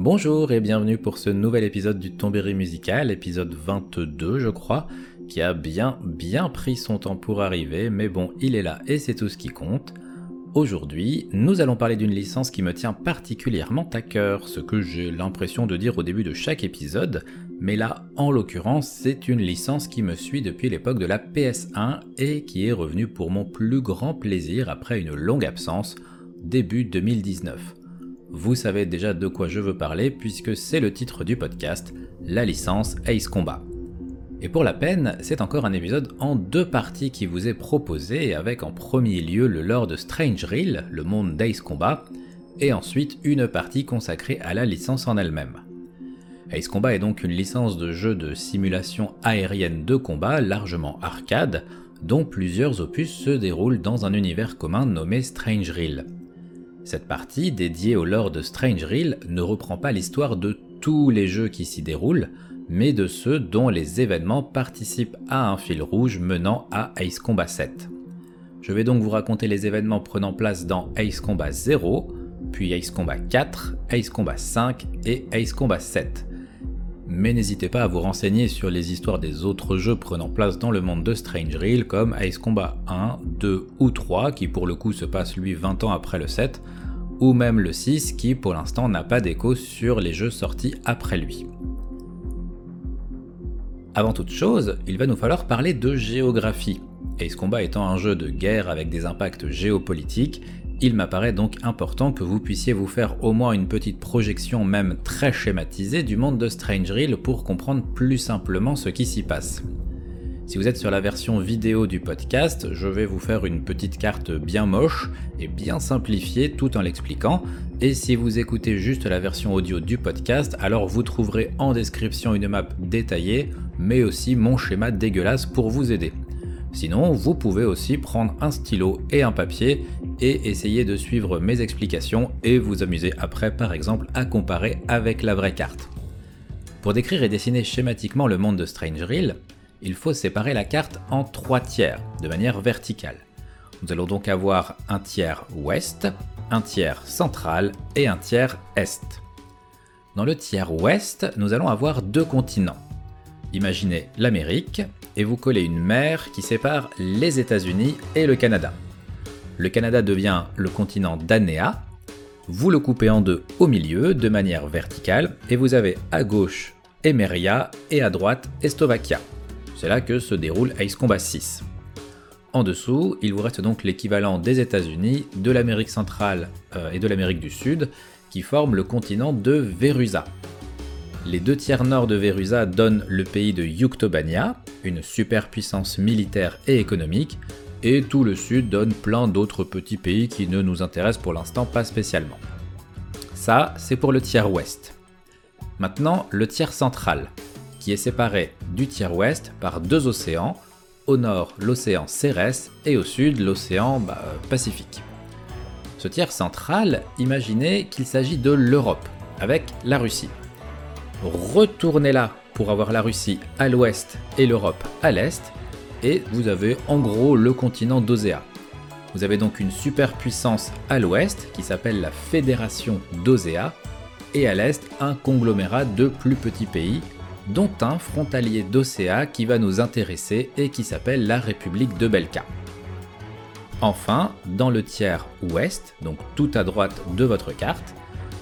Bonjour et bienvenue pour ce nouvel épisode du Tombéry musical, épisode 22 je crois, qui a bien bien pris son temps pour arriver, mais bon, il est là et c'est tout ce qui compte. Aujourd'hui, nous allons parler d'une licence qui me tient particulièrement à cœur, ce que j'ai l'impression de dire au début de chaque épisode, mais là, en l'occurrence, c'est une licence qui me suit depuis l'époque de la PS1 et qui est revenue pour mon plus grand plaisir après une longue absence, début 2019 vous savez déjà de quoi je veux parler puisque c'est le titre du podcast, la licence Ace Combat. Et pour la peine, c'est encore un épisode en deux parties qui vous est proposé avec en premier lieu le lore de Strange Reel, le monde d'Ace Combat, et ensuite une partie consacrée à la licence en elle-même. Ace Combat est donc une licence de jeu de simulation aérienne de combat largement arcade, dont plusieurs opus se déroulent dans un univers commun nommé Strange Reel. Cette partie, dédiée au lore de Strange Reel, ne reprend pas l'histoire de tous les jeux qui s'y déroulent, mais de ceux dont les événements participent à un fil rouge menant à Ace Combat 7. Je vais donc vous raconter les événements prenant place dans Ace Combat 0, puis Ace Combat 4, Ace Combat 5 et Ace Combat 7. Mais n'hésitez pas à vous renseigner sur les histoires des autres jeux prenant place dans le monde de Strange Reel comme Ace Combat 1, 2 ou 3 qui pour le coup se passe lui 20 ans après le 7, ou même le 6 qui pour l'instant n'a pas d'écho sur les jeux sortis après lui. Avant toute chose, il va nous falloir parler de géographie. Ace Combat étant un jeu de guerre avec des impacts géopolitiques, il m'apparaît donc important que vous puissiez vous faire au moins une petite projection même très schématisée du monde de Strange Reel pour comprendre plus simplement ce qui s'y passe. Si vous êtes sur la version vidéo du podcast, je vais vous faire une petite carte bien moche et bien simplifiée tout en l'expliquant. Et si vous écoutez juste la version audio du podcast, alors vous trouverez en description une map détaillée, mais aussi mon schéma dégueulasse pour vous aider. Sinon, vous pouvez aussi prendre un stylo et un papier et essayer de suivre mes explications et vous amuser après par exemple à comparer avec la vraie carte. Pour décrire et dessiner schématiquement le monde de Strange Reel, il faut séparer la carte en trois tiers, de manière verticale. Nous allons donc avoir un tiers ouest, un tiers central et un tiers est. Dans le tiers ouest, nous allons avoir deux continents. Imaginez l'Amérique et vous collez une mer qui sépare les États-Unis et le Canada. Le Canada devient le continent Danéa. Vous le coupez en deux au milieu de manière verticale et vous avez à gauche Emeria et à droite Estovaquia. C'est là que se déroule Ace Combat 6. En dessous, il vous reste donc l'équivalent des États-Unis, de l'Amérique centrale euh, et de l'Amérique du Sud, qui forment le continent de Verusa. Les deux tiers nord de Verusa donnent le pays de Yuktobania, une superpuissance militaire et économique, et tout le sud donne plein d'autres petits pays qui ne nous intéressent pour l'instant pas spécialement. Ça, c'est pour le tiers ouest. Maintenant, le tiers central est séparé du tiers ouest par deux océans, au nord l'océan Cérès et au sud l'océan bah, Pacifique. Ce tiers central, imaginez qu'il s'agit de l'Europe, avec la Russie. Retournez là pour avoir la Russie à l'ouest et l'Europe à l'est, et vous avez en gros le continent d'Osea. Vous avez donc une superpuissance à l'ouest qui s'appelle la Fédération d'Osea, et à l'est un conglomérat de plus petits pays dont un frontalier d'Océa qui va nous intéresser et qui s'appelle la République de Belka. Enfin, dans le tiers ouest, donc tout à droite de votre carte,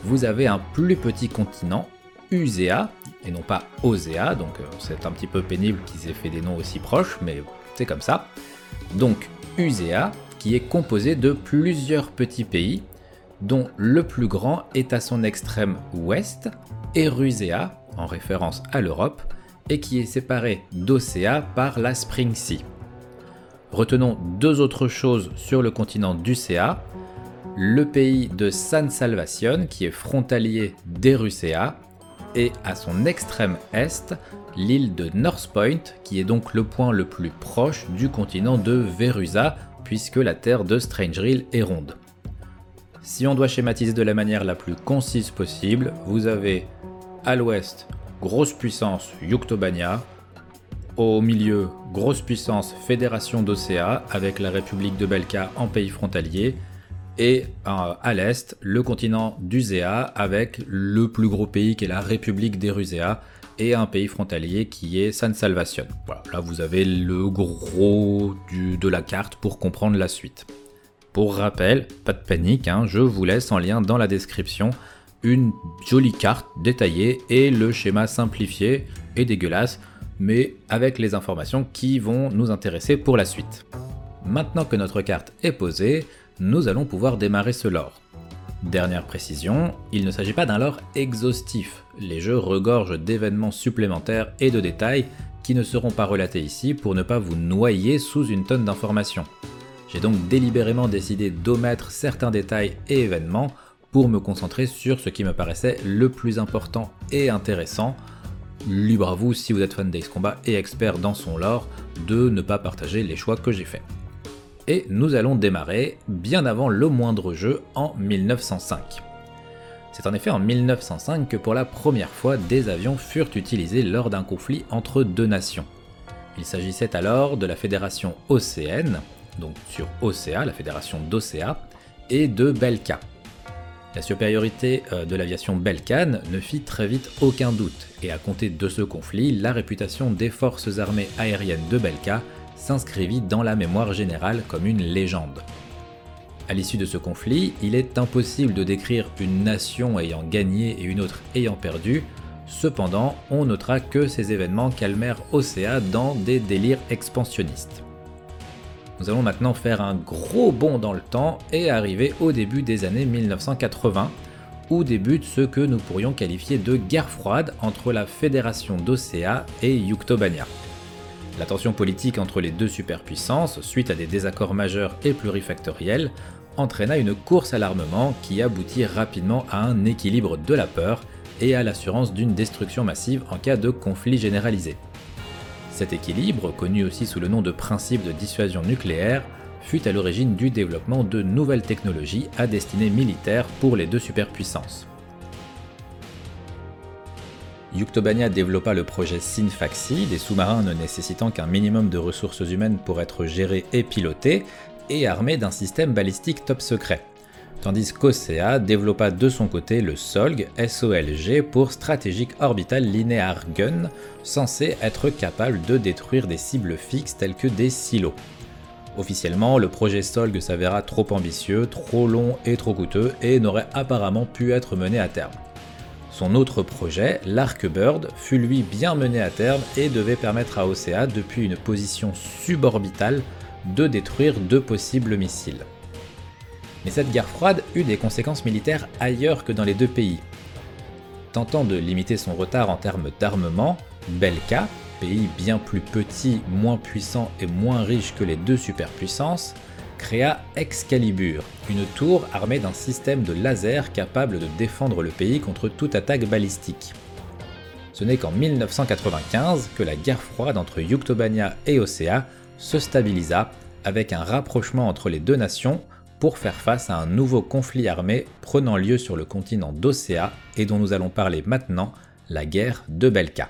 vous avez un plus petit continent, Usea, et non pas Osea, donc euh, c'est un petit peu pénible qu'ils aient fait des noms aussi proches, mais c'est comme ça. Donc Usea, qui est composé de plusieurs petits pays, dont le plus grand est à son extrême ouest, Erusea, en référence à l'Europe, et qui est séparé d'Océa par la Spring Sea. Retenons deux autres choses sur le continent d'Ucea. Le pays de San Salvation, qui est frontalier d'Erucea, et à son extrême est, l'île de North Point, qui est donc le point le plus proche du continent de Verusa, puisque la terre de Strangeril est ronde. Si on doit schématiser de la manière la plus concise possible, vous avez à l'ouest, grosse puissance Yuktobania. Au milieu, grosse puissance Fédération d'Océa avec la République de Belka en pays frontalier. et à l'est, le continent d'Uzea avec le plus gros pays qui est la République des Rusea et un pays frontalier qui est San Salvation. Voilà, là vous avez le gros de la carte pour comprendre la suite. Pour rappel, pas de panique, hein, je vous laisse en lien dans la description une jolie carte détaillée et le schéma simplifié et dégueulasse, mais avec les informations qui vont nous intéresser pour la suite. Maintenant que notre carte est posée, nous allons pouvoir démarrer ce lore. Dernière précision, il ne s'agit pas d'un lore exhaustif, les jeux regorgent d'événements supplémentaires et de détails qui ne seront pas relatés ici pour ne pas vous noyer sous une tonne d'informations. J'ai donc délibérément décidé d'omettre certains détails et événements pour me concentrer sur ce qui me paraissait le plus important et intéressant. Libre à vous si vous êtes fan d'Ace Combat et expert dans son lore de ne pas partager les choix que j'ai faits et nous allons démarrer bien avant le moindre jeu en 1905. C'est en effet en 1905 que pour la première fois des avions furent utilisés lors d'un conflit entre deux nations. Il s'agissait alors de la fédération Océane, donc sur Océa, la fédération d'Océa, et de Belka. La supériorité euh, de l'aviation belkane ne fit très vite aucun doute, et à compter de ce conflit, la réputation des forces armées aériennes de Belka s'inscrivit dans la mémoire générale comme une légende. À l'issue de ce conflit, il est impossible de décrire une nation ayant gagné et une autre ayant perdu, cependant on notera que ces événements calmèrent Océa dans des délires expansionnistes. Nous allons maintenant faire un gros bond dans le temps et arriver au début des années 1980, où débute ce que nous pourrions qualifier de guerre froide entre la Fédération d'Océa et Yuktobania. La tension politique entre les deux superpuissances, suite à des désaccords majeurs et plurifactoriels, entraîna une course à l'armement qui aboutit rapidement à un équilibre de la peur et à l'assurance d'une destruction massive en cas de conflit généralisé. Cet équilibre, connu aussi sous le nom de principe de dissuasion nucléaire, fut à l'origine du développement de nouvelles technologies à destinée militaire pour les deux superpuissances. Yuktobania développa le projet Sinfaxi, des sous-marins ne nécessitant qu'un minimum de ressources humaines pour être gérés et pilotés, et armés d'un système balistique top secret. Tandis qu'Ocea développa de son côté le SOLG, SOLG pour Strategic Orbital Linear Gun, censé être capable de détruire des cibles fixes telles que des silos. Officiellement, le projet SOLG s'avéra trop ambitieux, trop long et trop coûteux et n'aurait apparemment pu être mené à terme. Son autre projet, l'Arkbird, fut lui bien mené à terme et devait permettre à Ocea, depuis une position suborbitale, de détruire deux possibles missiles. Mais cette guerre froide eut des conséquences militaires ailleurs que dans les deux pays. Tentant de limiter son retard en termes d'armement, Belka, pays bien plus petit, moins puissant et moins riche que les deux superpuissances, créa Excalibur, une tour armée d'un système de laser capable de défendre le pays contre toute attaque balistique. Ce n'est qu'en 1995 que la guerre froide entre Yuktobania et Océa se stabilisa avec un rapprochement entre les deux nations pour faire face à un nouveau conflit armé prenant lieu sur le continent d'Océa et dont nous allons parler maintenant, la guerre de Belka.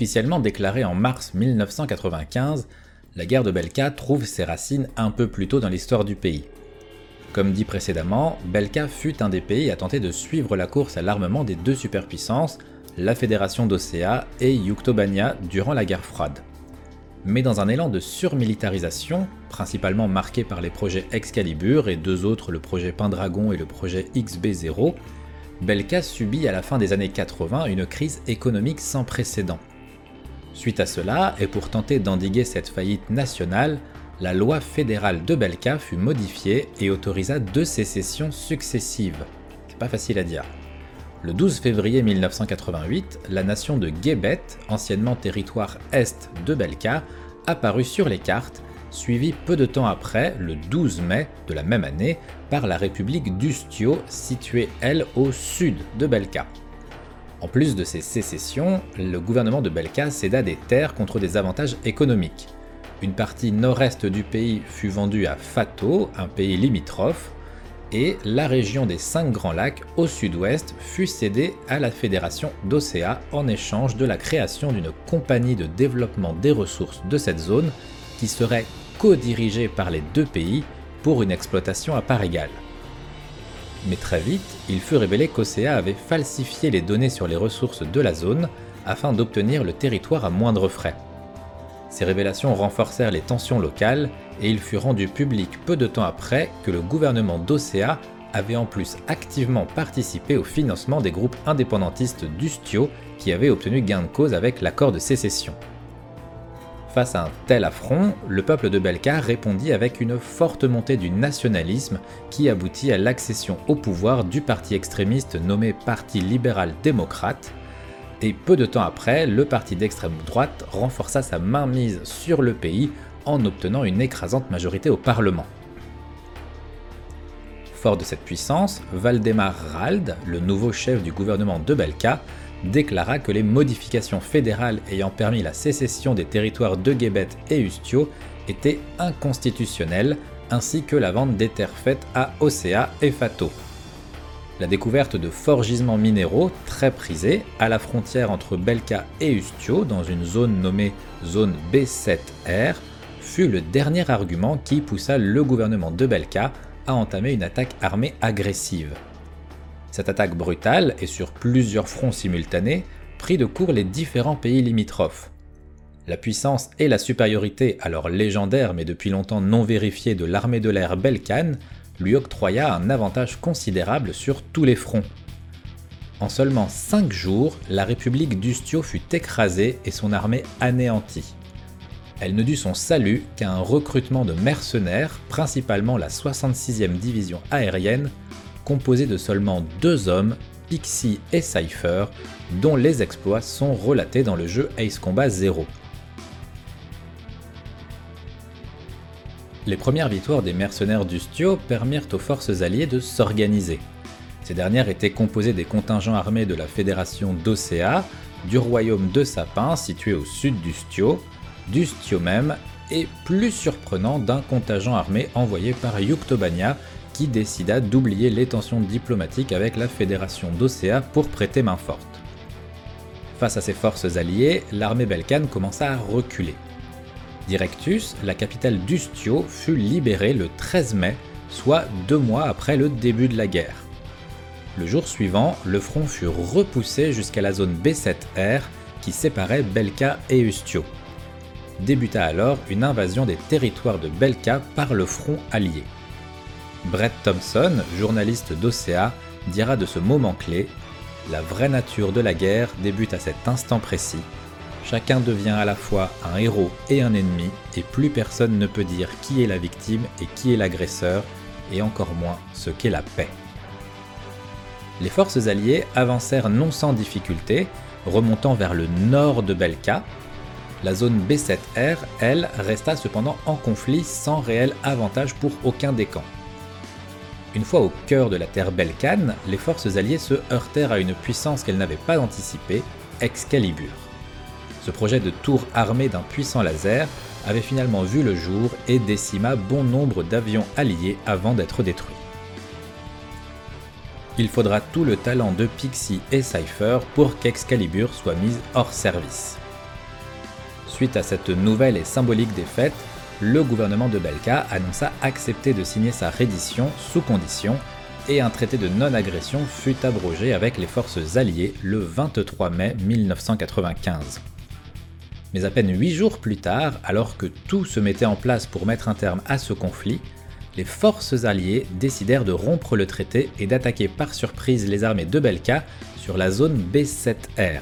Officiellement déclarée en mars 1995, la guerre de Belka trouve ses racines un peu plus tôt dans l'histoire du pays. Comme dit précédemment, Belka fut un des pays à tenter de suivre la course à l'armement des deux superpuissances, la Fédération d'Océa et Yuktobania durant la guerre froide. Mais dans un élan de surmilitarisation, principalement marqué par les projets Excalibur et deux autres, le projet Pendragon et le projet XB0, Belka subit à la fin des années 80 une crise économique sans précédent. Suite à cela, et pour tenter d'endiguer cette faillite nationale, la loi fédérale de Belka fut modifiée et autorisa deux sécessions successives. C'est pas facile à dire. Le 12 février 1988, la nation de Guébet, anciennement territoire est de Belka, apparut sur les cartes suivi peu de temps après, le 12 mai de la même année, par la République d'Ustio, située elle au sud de Belka. En plus de ces sécessions, le gouvernement de Belka céda des terres contre des avantages économiques. Une partie nord-est du pays fut vendue à Fato, un pays limitrophe, et la région des cinq grands lacs au sud-ouest fut cédée à la fédération d'Océa en échange de la création d'une compagnie de développement des ressources de cette zone qui serait co-dirigée par les deux pays pour une exploitation à part égale. Mais très vite, il fut révélé qu'Océa avait falsifié les données sur les ressources de la zone afin d'obtenir le territoire à moindre frais. Ces révélations renforcèrent les tensions locales et il fut rendu public peu de temps après que le gouvernement d'Océa avait en plus activement participé au financement des groupes indépendantistes d'Ustio qui avaient obtenu gain de cause avec l'accord de sécession. Face à un tel affront, le peuple de Belka répondit avec une forte montée du nationalisme qui aboutit à l'accession au pouvoir du parti extrémiste nommé Parti libéral démocrate, et peu de temps après, le parti d'extrême droite renforça sa mainmise sur le pays en obtenant une écrasante majorité au Parlement. Fort de cette puissance, Valdemar Rald, le nouveau chef du gouvernement de Belka, déclara que les modifications fédérales ayant permis la sécession des territoires de Guébet et Ustio étaient inconstitutionnelles, ainsi que la vente des terres faites à Océa et Fato la découverte de forts gisements minéraux très prisés à la frontière entre Belka et Ustio dans une zone nommée zone B7R fut le dernier argument qui poussa le gouvernement de Belka à entamer une attaque armée agressive. Cette attaque brutale et sur plusieurs fronts simultanés prit de court les différents pays limitrophes. La puissance et la supériorité alors légendaire mais depuis longtemps non vérifiée de l'armée de l'air belkane lui octroya un avantage considérable sur tous les fronts. En seulement 5 jours, la République d'Ustio fut écrasée et son armée anéantie. Elle ne dut son salut qu'à un recrutement de mercenaires, principalement la 66e division aérienne, composée de seulement deux hommes, Pixie et Cypher, dont les exploits sont relatés dans le jeu Ace Combat 0. Les premières victoires des mercenaires d'Ustio permirent aux forces alliées de s'organiser. Ces dernières étaient composées des contingents armés de la Fédération d'Océa, du royaume de Sapin situé au sud d'Ustio, d'Ustio même, et plus surprenant d'un contingent armé envoyé par Yuktobania décida d'oublier les tensions diplomatiques avec la Fédération d'Océa pour prêter main forte. Face à ces forces alliées, l'armée belkane commença à reculer. Directus, la capitale d'Ustio, fut libérée le 13 mai, soit deux mois après le début de la guerre. Le jour suivant, le front fut repoussé jusqu'à la zone B7R qui séparait Belka et Ustio. Débuta alors une invasion des territoires de Belka par le front allié. Brett Thompson, journaliste d'Océa, dira de ce moment clé La vraie nature de la guerre débute à cet instant précis Chacun devient à la fois un héros et un ennemi, et plus personne ne peut dire qui est la victime et qui est l'agresseur, et encore moins ce qu'est la paix. Les forces alliées avancèrent non sans difficulté, remontant vers le nord de Belka. La zone B7R, elle, resta cependant en conflit sans réel avantage pour aucun des camps. Une fois au cœur de la terre belkane, les forces alliées se heurtèrent à une puissance qu'elles n'avaient pas anticipée, Excalibur. Ce projet de tour armé d'un puissant laser avait finalement vu le jour et décima bon nombre d'avions alliés avant d'être détruit. Il faudra tout le talent de Pixie et Cypher pour qu'Excalibur soit mise hors service. Suite à cette nouvelle et symbolique défaite, le gouvernement de Belka annonça accepter de signer sa reddition sous condition et un traité de non-agression fut abrogé avec les forces alliées le 23 mai 1995. Mais à peine huit jours plus tard, alors que tout se mettait en place pour mettre un terme à ce conflit, les forces alliées décidèrent de rompre le traité et d'attaquer par surprise les armées de Belka sur la zone B7R.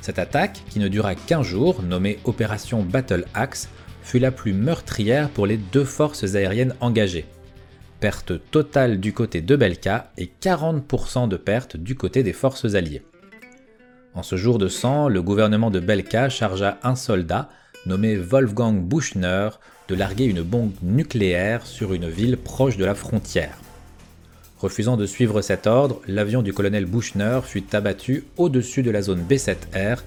Cette attaque, qui ne dura qu'un jour, nommée Opération Battle Axe, fut la plus meurtrière pour les deux forces aériennes engagées. Perte totale du côté de Belka et 40% de pertes du côté des forces alliées. En ce jour de sang, le gouvernement de Belka chargea un soldat, nommé Wolfgang Buchner, de larguer une bombe nucléaire sur une ville proche de la frontière. Refusant de suivre cet ordre, l'avion du colonel Buchner fut abattu au-dessus de la zone B7R,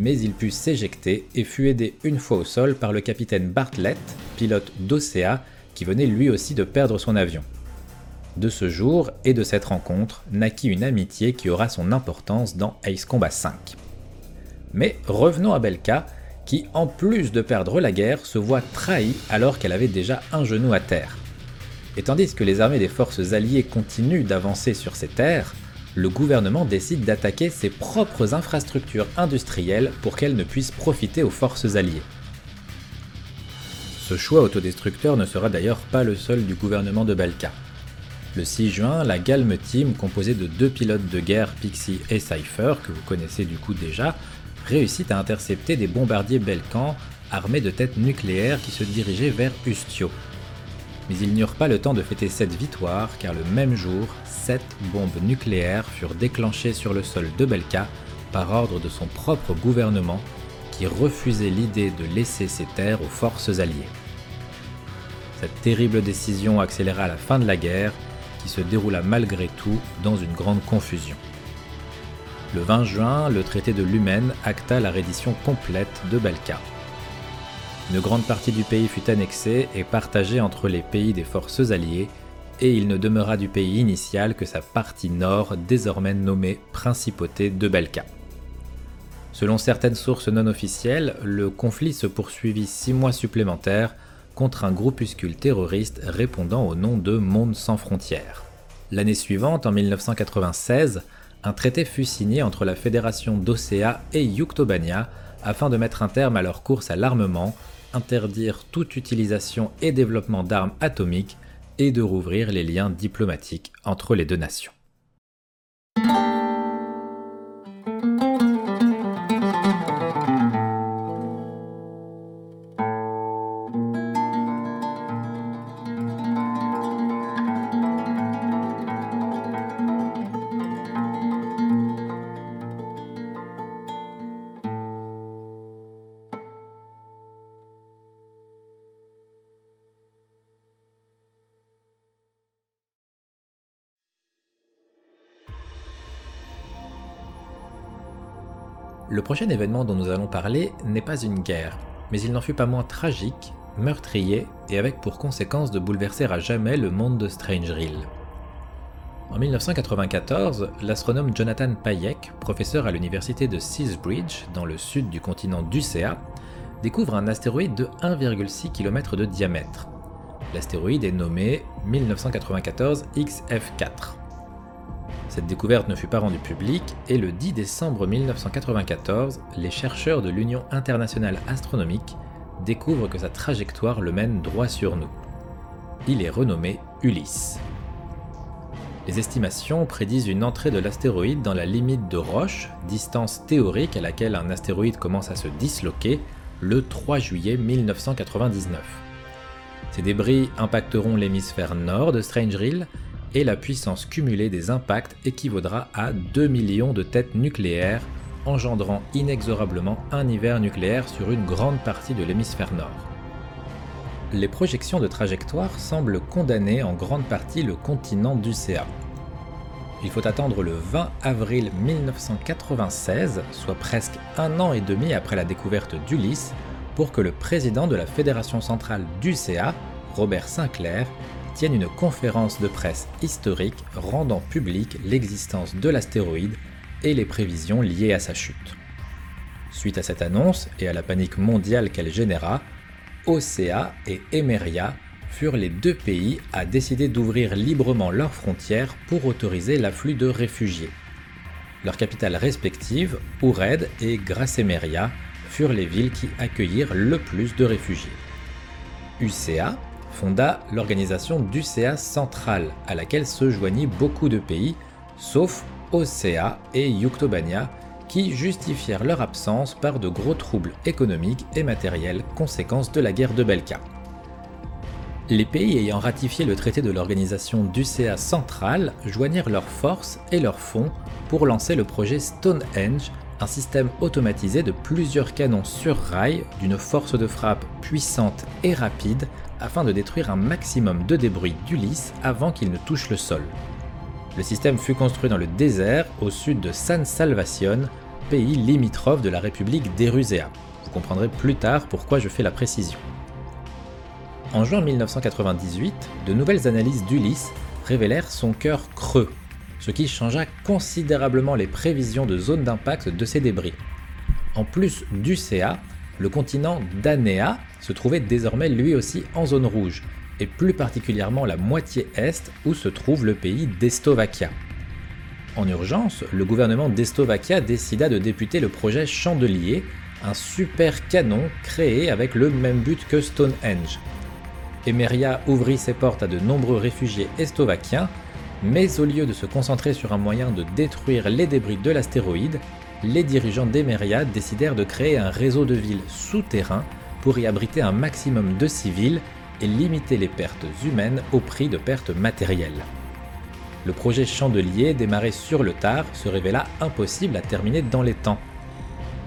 mais il put s'éjecter et fut aidé une fois au sol par le capitaine Bartlett, pilote d'Ocea, qui venait lui aussi de perdre son avion. De ce jour et de cette rencontre naquit une amitié qui aura son importance dans Ace Combat 5. Mais revenons à Belka, qui en plus de perdre la guerre se voit trahie alors qu'elle avait déjà un genou à terre. Et tandis que les armées des forces alliées continuent d'avancer sur ces terres, le gouvernement décide d'attaquer ses propres infrastructures industrielles pour qu'elles ne puissent profiter aux forces alliées. Ce choix autodestructeur ne sera d'ailleurs pas le seul du gouvernement de Balka. Le 6 juin, la Galme Team, composée de deux pilotes de guerre Pixie et Cypher, que vous connaissez du coup déjà, réussit à intercepter des bombardiers Belkan armés de têtes nucléaires qui se dirigeaient vers Ustio. Mais ils n'eurent pas le temps de fêter cette victoire car le même jour, sept bombes nucléaires furent déclenchées sur le sol de Belka par ordre de son propre gouvernement qui refusait l'idée de laisser ces terres aux forces alliées. Cette terrible décision accéléra la fin de la guerre qui se déroula malgré tout dans une grande confusion. Le 20 juin, le traité de Lumen acta la reddition complète de Balka. Une grande partie du pays fut annexée et partagée entre les pays des forces alliées, et il ne demeura du pays initial que sa partie nord, désormais nommée Principauté de Belka. Selon certaines sources non officielles, le conflit se poursuivit six mois supplémentaires contre un groupuscule terroriste répondant au nom de Monde sans frontières. L'année suivante, en 1996, un traité fut signé entre la Fédération d'Océa et Yuktobania afin de mettre un terme à leur course à l'armement, interdire toute utilisation et développement d'armes atomiques et de rouvrir les liens diplomatiques entre les deux nations. Prochain événement dont nous allons parler n'est pas une guerre, mais il n'en fut pas moins tragique, meurtrier et avec pour conséquence de bouleverser à jamais le monde de Stranger Hill. En 1994, l'astronome Jonathan Payek, professeur à l'université de Seasbridge, dans le sud du continent d'Ucea, découvre un astéroïde de 1,6 km de diamètre. L'astéroïde est nommé 1994 XF4. Cette découverte ne fut pas rendue publique et le 10 décembre 1994, les chercheurs de l'Union internationale astronomique découvrent que sa trajectoire le mène droit sur nous. Il est renommé Ulysse. Les estimations prédisent une entrée de l'astéroïde dans la limite de Roche, distance théorique à laquelle un astéroïde commence à se disloquer, le 3 juillet 1999. Ces débris impacteront l'hémisphère nord de Strange Hill et la puissance cumulée des impacts équivaudra à 2 millions de têtes nucléaires, engendrant inexorablement un hiver nucléaire sur une grande partie de l'hémisphère nord. Les projections de trajectoire semblent condamner en grande partie le continent d'Ucea. Il faut attendre le 20 avril 1996, soit presque un an et demi après la découverte d'Ulysse, pour que le président de la Fédération centrale d'Ucea, Robert Sinclair, tiennent une conférence de presse historique rendant publique l'existence de l'astéroïde et les prévisions liées à sa chute. Suite à cette annonce et à la panique mondiale qu'elle généra, Océa et Emeria furent les deux pays à décider d'ouvrir librement leurs frontières pour autoriser l'afflux de réfugiés. Leurs capitales respectives, Oured et Gracemeria, furent les villes qui accueillirent le plus de réfugiés. Fonda l'organisation d'UCA Central, à laquelle se joignit beaucoup de pays, sauf Ocea et Yuktobania, qui justifièrent leur absence par de gros troubles économiques et matériels conséquences de la guerre de Belka. Les pays ayant ratifié le traité de l'organisation d'UCA Central joignirent leurs forces et leurs fonds pour lancer le projet Stonehenge, un système automatisé de plusieurs canons sur rail d'une force de frappe puissante et rapide afin de détruire un maximum de débris d'Ulysse avant qu'il ne touche le sol. Le système fut construit dans le désert au sud de San Salvacion, pays limitrophe de la République d'Erusea. Vous comprendrez plus tard pourquoi je fais la précision. En juin 1998, de nouvelles analyses d'Ulysse révélèrent son cœur creux, ce qui changea considérablement les prévisions de zone d'impact de ces débris. En plus du CA, le continent d'Anéa se trouvait désormais lui aussi en zone rouge, et plus particulièrement la moitié est où se trouve le pays d'Estovaquia. En urgence, le gouvernement d'Estovaquia décida de députer le projet Chandelier, un super canon créé avec le même but que Stonehenge. Emeria ouvrit ses portes à de nombreux réfugiés estovaquiens, mais au lieu de se concentrer sur un moyen de détruire les débris de l'astéroïde, les dirigeants d'Emeria décidèrent de créer un réseau de villes souterrains pour y abriter un maximum de civils et limiter les pertes humaines au prix de pertes matérielles. Le projet Chandelier, démarré sur le tard, se révéla impossible à terminer dans les temps.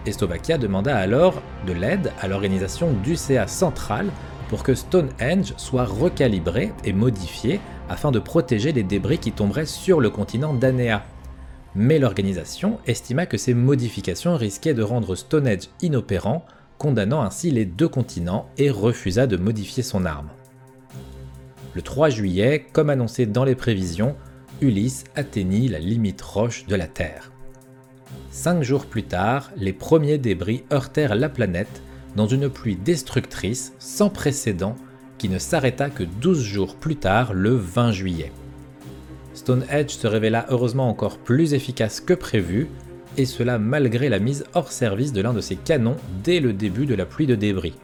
Estovaquia demanda alors de l'aide à l'organisation d'UCA centrale pour que Stonehenge soit recalibré et modifié afin de protéger les débris qui tomberaient sur le continent d'Anéa. Mais l'organisation estima que ces modifications risquaient de rendre Stonehenge inopérant condamnant ainsi les deux continents et refusa de modifier son arme. Le 3 juillet, comme annoncé dans les prévisions, Ulysse atteignit la limite roche de la Terre. Cinq jours plus tard, les premiers débris heurtèrent la planète dans une pluie destructrice sans précédent qui ne s'arrêta que 12 jours plus tard, le 20 juillet. Stonehenge se révéla heureusement encore plus efficace que prévu et cela malgré la mise hors service de l'un de ses canons dès le début de la pluie de débris.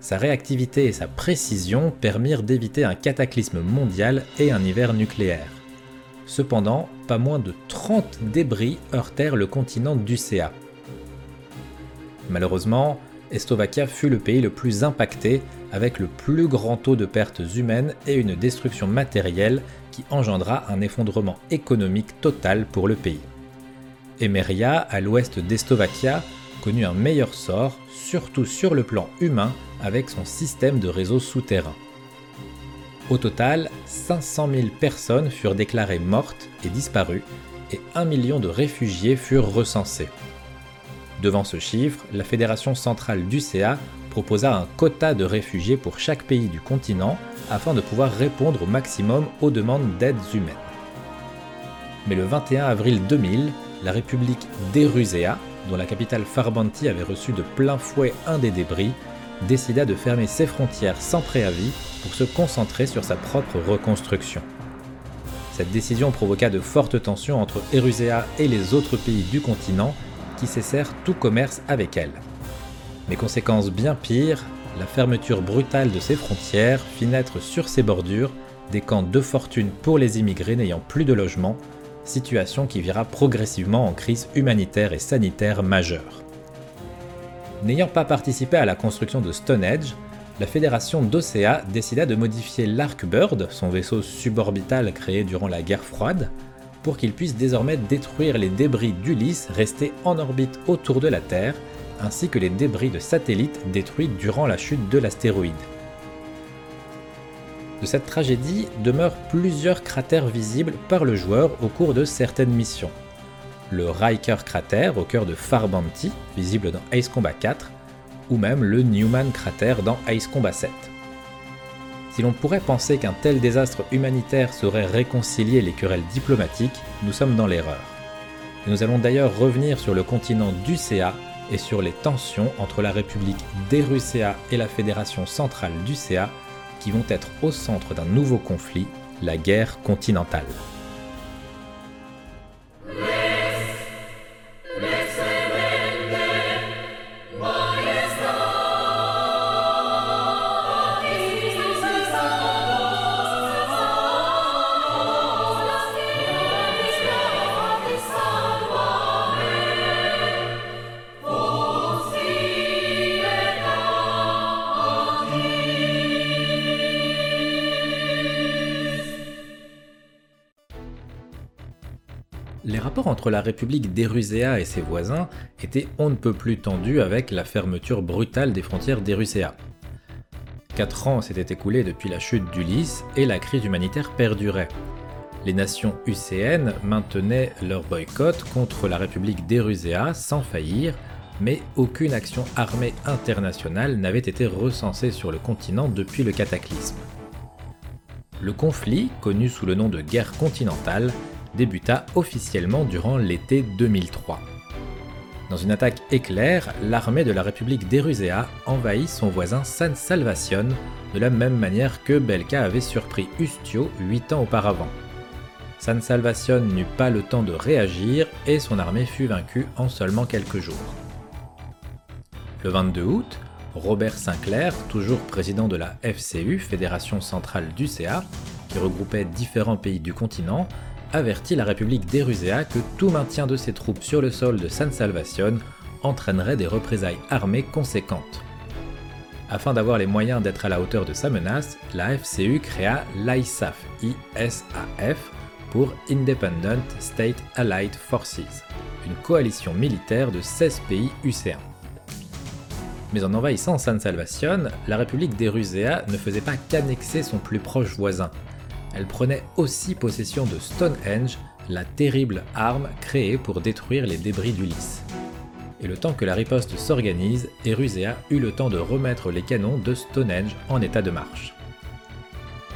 Sa réactivité et sa précision permirent d'éviter un cataclysme mondial et un hiver nucléaire. Cependant, pas moins de 30 débris heurtèrent le continent d'Ucea. Malheureusement, Estovaquia fut le pays le plus impacté, avec le plus grand taux de pertes humaines et une destruction matérielle qui engendra un effondrement économique total pour le pays. Emeria, à l'ouest d'Estovaquia, connut un meilleur sort, surtout sur le plan humain, avec son système de réseau souterrain. Au total, 500 000 personnes furent déclarées mortes et disparues, et 1 million de réfugiés furent recensés. Devant ce chiffre, la Fédération centrale d'UCA proposa un quota de réfugiés pour chaque pays du continent afin de pouvoir répondre au maximum aux demandes d'aides humaines. Mais le 21 avril 2000, la République d'Erusea, dont la capitale Farbanti avait reçu de plein fouet un des débris, décida de fermer ses frontières sans préavis pour se concentrer sur sa propre reconstruction. Cette décision provoqua de fortes tensions entre Erusea et les autres pays du continent qui cessèrent tout commerce avec elle. Mais conséquence bien pire, la fermeture brutale de ses frontières fit naître sur ses bordures des camps de fortune pour les immigrés n'ayant plus de logement situation qui vira progressivement en crise humanitaire et sanitaire majeure. N'ayant pas participé à la construction de Stonehenge, la fédération d'Océa décida de modifier l'Arkbird, son vaisseau suborbital créé durant la guerre froide, pour qu'il puisse désormais détruire les débris d'Ulysse restés en orbite autour de la Terre, ainsi que les débris de satellites détruits durant la chute de l'astéroïde. De cette tragédie demeurent plusieurs cratères visibles par le joueur au cours de certaines missions. Le Riker cratère au cœur de Farbanti, visible dans Ace Combat 4, ou même le Newman cratère dans Ace Combat 7. Si l'on pourrait penser qu'un tel désastre humanitaire saurait réconcilier les querelles diplomatiques, nous sommes dans l'erreur. nous allons d'ailleurs revenir sur le continent d'Ucea et sur les tensions entre la République d'Erucea et la Fédération centrale d'Ucea qui vont être au centre d'un nouveau conflit, la guerre continentale. Les rapports entre la République d'Erusea et ses voisins étaient on ne peut plus tendus avec la fermeture brutale des frontières d'Erusea. Quatre ans s'étaient écoulés depuis la chute d'Ulysse et la crise humanitaire perdurait. Les nations UCN maintenaient leur boycott contre la République d'Erusea sans faillir, mais aucune action armée internationale n'avait été recensée sur le continent depuis le cataclysme. Le conflit, connu sous le nom de guerre continentale, débuta officiellement durant l'été 2003. Dans une attaque éclair, l'armée de la République d'Erusea envahit son voisin San Salvation de la même manière que Belka avait surpris Ustio 8 ans auparavant. San Salvation n'eut pas le temps de réagir et son armée fut vaincue en seulement quelques jours. Le 22 août, Robert Sinclair, toujours président de la FCU, Fédération centrale du CA, qui regroupait différents pays du continent, avertit la République d'Erusea que tout maintien de ses troupes sur le sol de San Salvation entraînerait des représailles armées conséquentes. Afin d'avoir les moyens d'être à la hauteur de sa menace, la FCU créa l'ISAF, ISAF, pour Independent State Allied Forces, une coalition militaire de 16 pays UC1. Mais en envahissant San Salvation, la République d'Erusea ne faisait pas qu'annexer son plus proche voisin, elle prenait aussi possession de Stonehenge, la terrible arme créée pour détruire les débris d'Ulysse. Et le temps que la riposte s'organise, Erusea eut le temps de remettre les canons de Stonehenge en état de marche.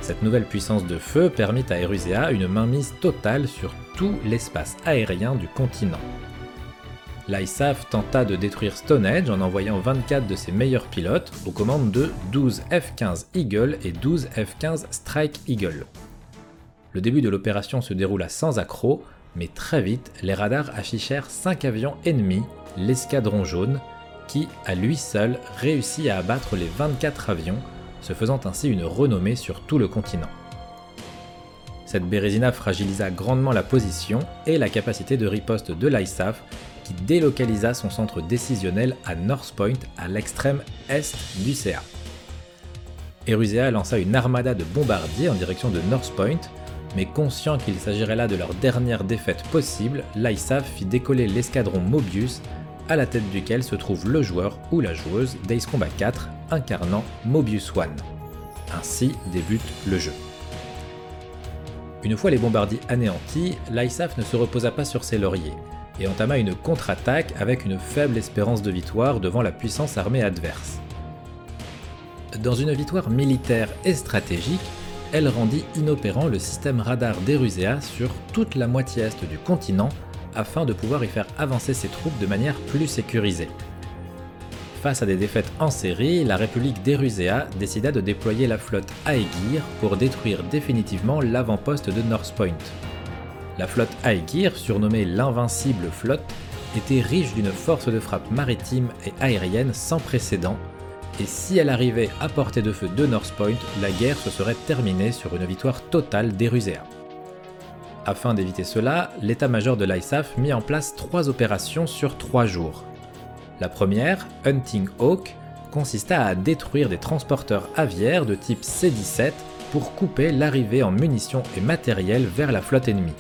Cette nouvelle puissance de feu permit à Erusea une mainmise totale sur tout l'espace aérien du continent. L'ISAF tenta de détruire Stonehenge en envoyant 24 de ses meilleurs pilotes aux commandes de 12 F-15 Eagle et 12 F-15 Strike Eagle. Le début de l'opération se déroula sans accroc, mais très vite, les radars affichèrent 5 avions ennemis, l'escadron jaune, qui, à lui seul, réussit à abattre les 24 avions, se faisant ainsi une renommée sur tout le continent. Cette bérésina fragilisa grandement la position et la capacité de riposte de l'ISAF, qui délocalisa son centre décisionnel à North Point, à l'extrême est du CA. Erusea lança une armada de bombardiers en direction de North Point, mais conscient qu'il s'agirait là de leur dernière défaite possible, l'ISAF fit décoller l'escadron Mobius, à la tête duquel se trouve le joueur ou la joueuse d'Ace Combat 4 incarnant Mobius One. Ainsi débute le jeu. Une fois les bombardiers anéantis, l'ISAF ne se reposa pas sur ses lauriers et entama une contre-attaque avec une faible espérance de victoire devant la puissance armée adverse. Dans une victoire militaire et stratégique, elle rendit inopérant le système radar d'Erusea sur toute la moitié est du continent afin de pouvoir y faire avancer ses troupes de manière plus sécurisée. Face à des défaites en série, la République d'Erusea décida de déployer la flotte Aegir pour détruire définitivement l'avant-poste de North Point. La flotte Aegir, surnommée l'invincible flotte, était riche d'une force de frappe maritime et aérienne sans précédent et si elle arrivait à portée de feu de North Point, la guerre se serait terminée sur une victoire totale d'Erusea. Afin d'éviter cela, l'état-major de l'ISAF mit en place trois opérations sur trois jours. La première, Hunting Hawk, consista à détruire des transporteurs aviaires de type C-17 pour couper l'arrivée en munitions et matériel vers la flotte ennemie.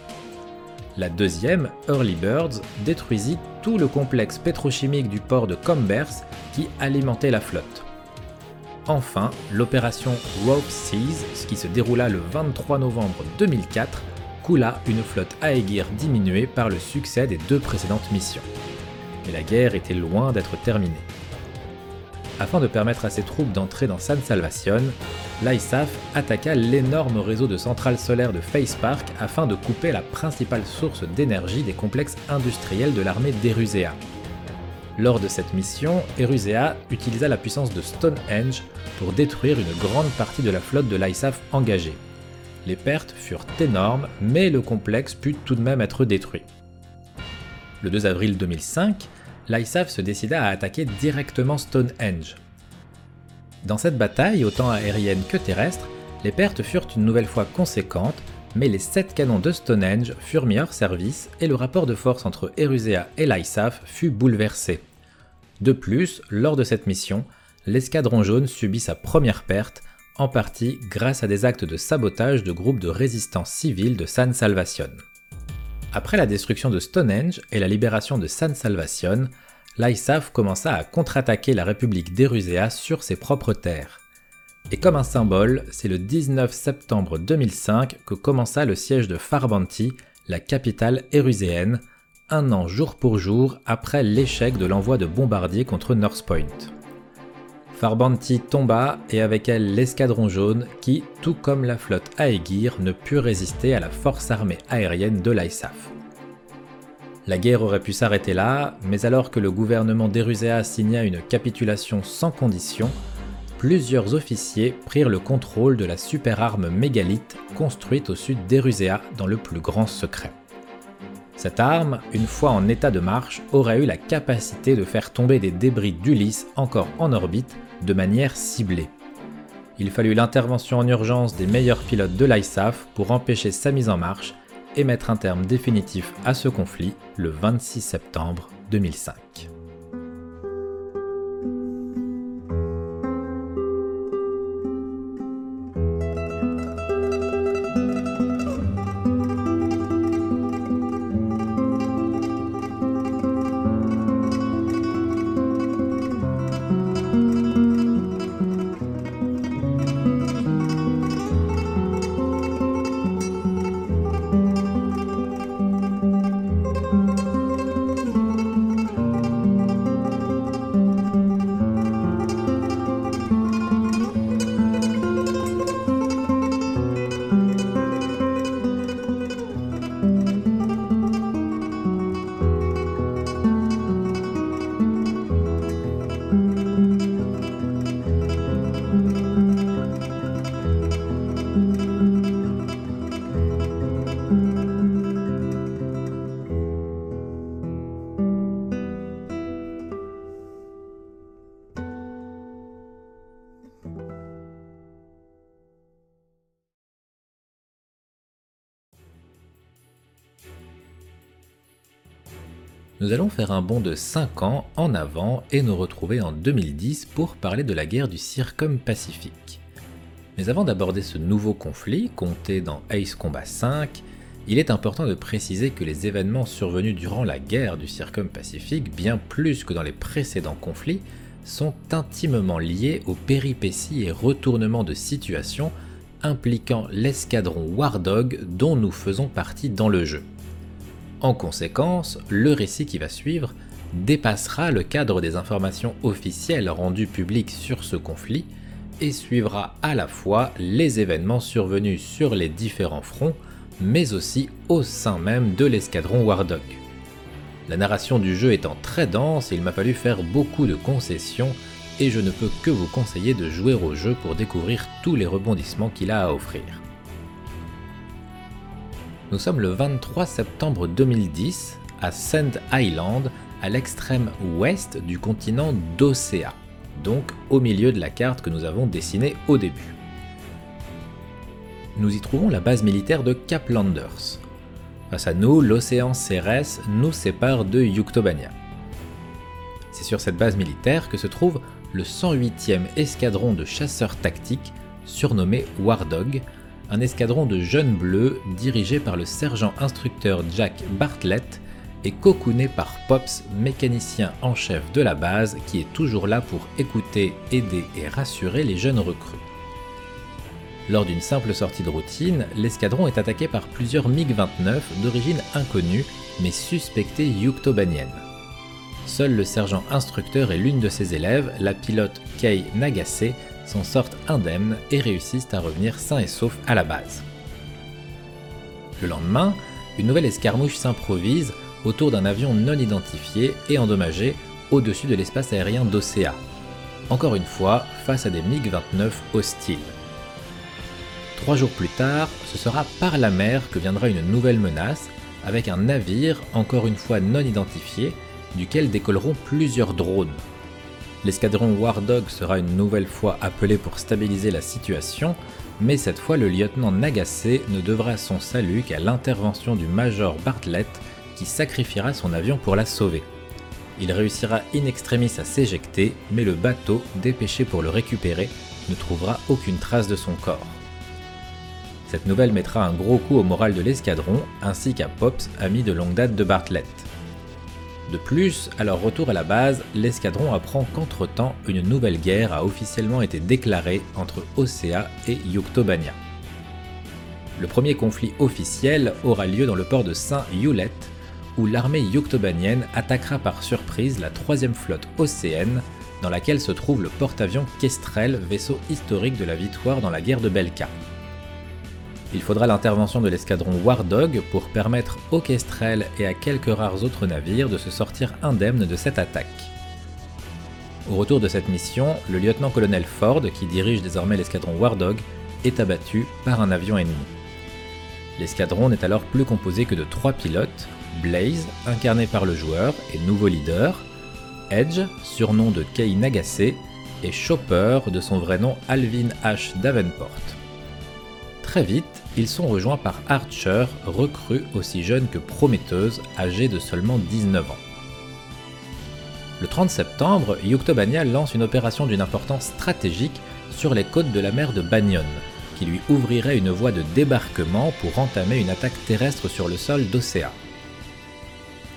La deuxième, Early Birds, détruisit tout le complexe pétrochimique du port de Combers qui alimentait la flotte. Enfin, l'opération Rope Seas, qui se déroula le 23 novembre 2004, coula une flotte Aegir diminuée par le succès des deux précédentes missions. Mais la guerre était loin d'être terminée. Afin de permettre à ses troupes d'entrer dans San Salvation, l'ISAF attaqua l'énorme réseau de centrales solaires de Face Park afin de couper la principale source d'énergie des complexes industriels de l'armée d'Erusea, lors de cette mission, Erusea utilisa la puissance de Stonehenge pour détruire une grande partie de la flotte de l'ISAF engagée. Les pertes furent énormes, mais le complexe put tout de même être détruit. Le 2 avril 2005, l'ISAF se décida à attaquer directement Stonehenge. Dans cette bataille, autant aérienne que terrestre, les pertes furent une nouvelle fois conséquentes, mais les 7 canons de Stonehenge furent mis hors service et le rapport de force entre Erusea et l'ISAF fut bouleversé. De plus, lors de cette mission, l'escadron jaune subit sa première perte, en partie grâce à des actes de sabotage de groupes de résistance civile de San Salvation. Après la destruction de Stonehenge et la libération de San Salvation, l'ISAF commença à contre-attaquer la République d'Erusea sur ses propres terres. Et comme un symbole, c'est le 19 septembre 2005 que commença le siège de Farbanti, la capitale éruséenne, un an jour pour jour après l'échec de l'envoi de bombardiers contre North Point. Farbanti tomba et avec elle l'escadron jaune qui, tout comme la flotte Aegir, ne put résister à la force armée aérienne de l'ISAF. La guerre aurait pu s'arrêter là, mais alors que le gouvernement d'Erusea signa une capitulation sans condition, plusieurs officiers prirent le contrôle de la super-arme mégalith construite au sud d'Erusea dans le plus grand secret. Cette arme, une fois en état de marche, aurait eu la capacité de faire tomber des débris d'Ulysse encore en orbite de manière ciblée. Il fallut l'intervention en urgence des meilleurs pilotes de l'ISAF pour empêcher sa mise en marche et mettre un terme définitif à ce conflit le 26 septembre 2005. Nous allons faire un bond de 5 ans en avant et nous retrouver en 2010 pour parler de la guerre du Circum-Pacifique. Mais avant d'aborder ce nouveau conflit, compté dans Ace Combat 5, il est important de préciser que les événements survenus durant la guerre du Circum-Pacifique, bien plus que dans les précédents conflits, sont intimement liés aux péripéties et retournements de situation impliquant l'escadron War Dog dont nous faisons partie dans le jeu. En conséquence, le récit qui va suivre dépassera le cadre des informations officielles rendues publiques sur ce conflit et suivra à la fois les événements survenus sur les différents fronts, mais aussi au sein même de l'escadron War Dog. La narration du jeu étant très dense, il m'a fallu faire beaucoup de concessions et je ne peux que vous conseiller de jouer au jeu pour découvrir tous les rebondissements qu'il a à offrir. Nous sommes le 23 septembre 2010 à Sand Island, à l'extrême ouest du continent d'Océa, donc au milieu de la carte que nous avons dessinée au début. Nous y trouvons la base militaire de Caplanders. Face à nous, l'océan Cérès nous sépare de Yuktobania. C'est sur cette base militaire que se trouve le 108e escadron de chasseurs tactiques, surnommé War Dog, un escadron de jeunes bleus dirigé par le sergent instructeur Jack Bartlett et cocooné par Pops, mécanicien en chef de la base qui est toujours là pour écouter, aider et rassurer les jeunes recrues. Lors d'une simple sortie de routine, l'escadron est attaqué par plusieurs MiG-29 d'origine inconnue mais suspectée yuktobanienne. Seul le sergent instructeur et l'une de ses élèves, la pilote Kei Nagase, s'en sortent indemnes et réussissent à revenir sains et saufs à la base. Le lendemain, une nouvelle escarmouche s'improvise autour d'un avion non identifié et endommagé au-dessus de l'espace aérien d'Océa. Encore une fois, face à des MiG-29 hostiles. Trois jours plus tard, ce sera par la mer que viendra une nouvelle menace, avec un navire, encore une fois non identifié, duquel décolleront plusieurs drones, L'escadron War Dog sera une nouvelle fois appelé pour stabiliser la situation, mais cette fois le lieutenant Nagase ne devra son salut qu'à l'intervention du major Bartlett qui sacrifiera son avion pour la sauver. Il réussira in extremis à s'éjecter, mais le bateau, dépêché pour le récupérer, ne trouvera aucune trace de son corps. Cette nouvelle mettra un gros coup au moral de l'escadron ainsi qu'à Pops, ami de longue date de Bartlett. De plus, à leur retour à la base, l'escadron apprend qu'entre-temps, une nouvelle guerre a officiellement été déclarée entre Ocea et Yuktobania. Le premier conflit officiel aura lieu dans le port de Saint-Yulet, où l'armée yuktobanienne attaquera par surprise la troisième flotte océenne, dans laquelle se trouve le porte-avions Kestrel, vaisseau historique de la victoire dans la guerre de Belka. Il faudra l'intervention de l'escadron War Dog pour permettre au Kestrel et à quelques rares autres navires de se sortir indemnes de cette attaque. Au retour de cette mission, le lieutenant-colonel Ford, qui dirige désormais l'escadron War Dog, est abattu par un avion ennemi. L'escadron n'est alors plus composé que de trois pilotes, Blaze, incarné par le joueur et nouveau leader, Edge, surnom de Kei Nagase, et Chopper, de son vrai nom Alvin H. Davenport. Très vite, ils sont rejoints par Archer, recrue aussi jeune que prometteuse, âgée de seulement 19 ans. Le 30 septembre, Yuktobania lance une opération d'une importance stratégique sur les côtes de la mer de Banyon, qui lui ouvrirait une voie de débarquement pour entamer une attaque terrestre sur le sol d'Océa.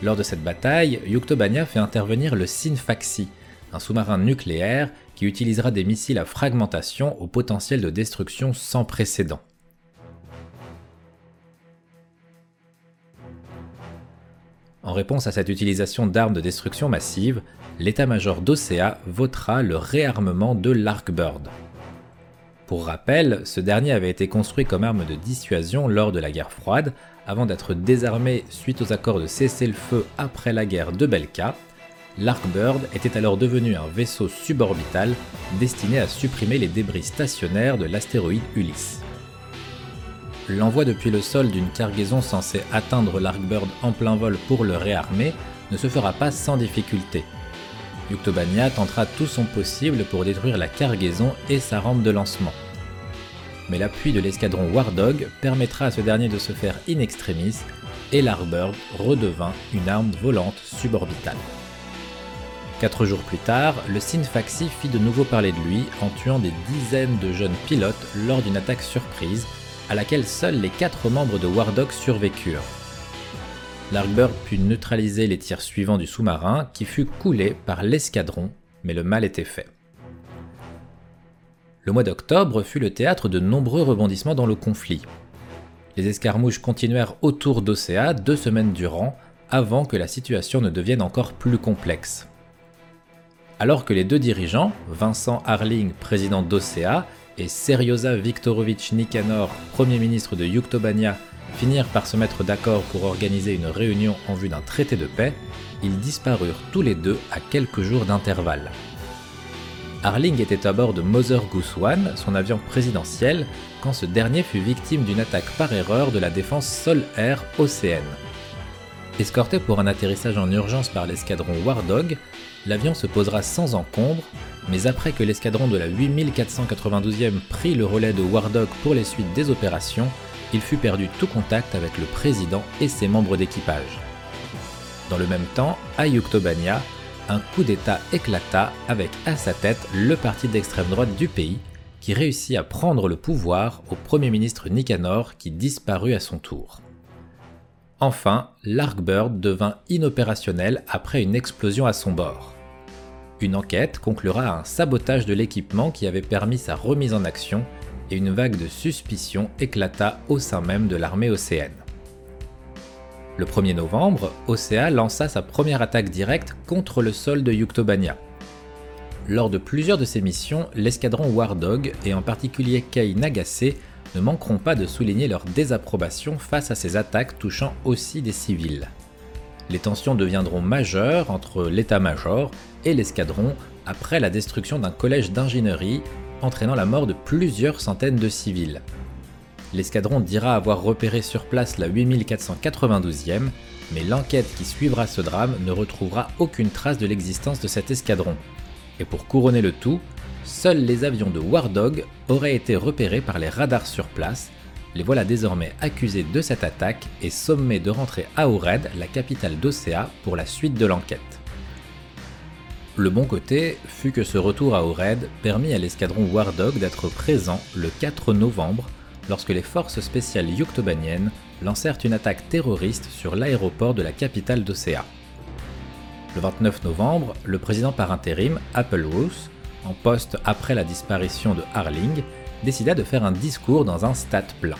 Lors de cette bataille, Yuktobania fait intervenir le Sinfaxi, un sous-marin nucléaire qui utilisera des missiles à fragmentation au potentiel de destruction sans précédent. En réponse à cette utilisation d'armes de destruction massive, l'état-major d'Océa votera le réarmement de l'Arkbird. Pour rappel, ce dernier avait été construit comme arme de dissuasion lors de la guerre froide, avant d'être désarmé suite aux accords de cessez-le-feu après la guerre de Belka. L'Arkbird était alors devenu un vaisseau suborbital destiné à supprimer les débris stationnaires de l'astéroïde Ulysse. L'envoi depuis le sol d'une cargaison censée atteindre l'Arkbird en plein vol pour le réarmer ne se fera pas sans difficulté. Yuktobania tentera tout son possible pour détruire la cargaison et sa rampe de lancement. Mais l'appui de l'escadron War Dog permettra à ce dernier de se faire in extremis et l'Arbird redevint une arme volante suborbitale. Quatre jours plus tard, le Sinfaxi fit de nouveau parler de lui en tuant des dizaines de jeunes pilotes lors d'une attaque surprise à laquelle seuls les quatre membres de War Dog survécurent. L'Arkbird put neutraliser les tirs suivants du sous-marin qui fut coulé par l'escadron, mais le mal était fait. Le mois d'octobre fut le théâtre de nombreux rebondissements dans le conflit. Les escarmouches continuèrent autour d'Océa deux semaines durant, avant que la situation ne devienne encore plus complexe. Alors que les deux dirigeants, Vincent Harling, président d'Océa, et Serioza Viktorovich Nikanor, premier ministre de Yuktobania, finirent par se mettre d'accord pour organiser une réunion en vue d'un traité de paix, ils disparurent tous les deux à quelques jours d'intervalle. Harling était à bord de Mother Goose One, son avion présidentiel, quand ce dernier fut victime d'une attaque par erreur de la défense sol-air océenne. Escorté pour un atterrissage en urgence par l'escadron War Dog, l'avion se posera sans encombre, mais après que l'escadron de la 8492e prit le relais de War Dog pour les suites des opérations, il fut perdu tout contact avec le président et ses membres d'équipage. Dans le même temps, à Yuktobania, un coup d'État éclata avec à sa tête le parti d'extrême droite du pays, qui réussit à prendre le pouvoir au Premier ministre Nicanor qui disparut à son tour. Enfin, l'Arkbird devint inopérationnel après une explosion à son bord. Une enquête conclura à un sabotage de l'équipement qui avait permis sa remise en action et une vague de suspicion éclata au sein même de l'armée océane. Le 1er novembre, Océa lança sa première attaque directe contre le sol de Yuktobania. Lors de plusieurs de ses missions, l'escadron War Dog, et en particulier Kei Nagase, ne manqueront pas de souligner leur désapprobation face à ces attaques touchant aussi des civils. Les tensions deviendront majeures entre l'état-major et l'escadron après la destruction d'un collège d'ingénierie entraînant la mort de plusieurs centaines de civils. L'escadron dira avoir repéré sur place la 8492e, mais l'enquête qui suivra ce drame ne retrouvera aucune trace de l'existence de cet escadron. Et pour couronner le tout, seuls les avions de War Dog auraient été repérés par les radars sur place, les voilà désormais accusés de cette attaque et sommés de rentrer à Oured, la capitale d'Océa, pour la suite de l'enquête. Le bon côté fut que ce retour à Oured permit à l'escadron War Dog d'être présent le 4 novembre lorsque les forces spéciales yuktobaniennes lancèrent une attaque terroriste sur l'aéroport de la capitale d'Océa. Le 29 novembre, le président par intérim, Applehouse, en poste après la disparition de Harling, décida de faire un discours dans un stade plein.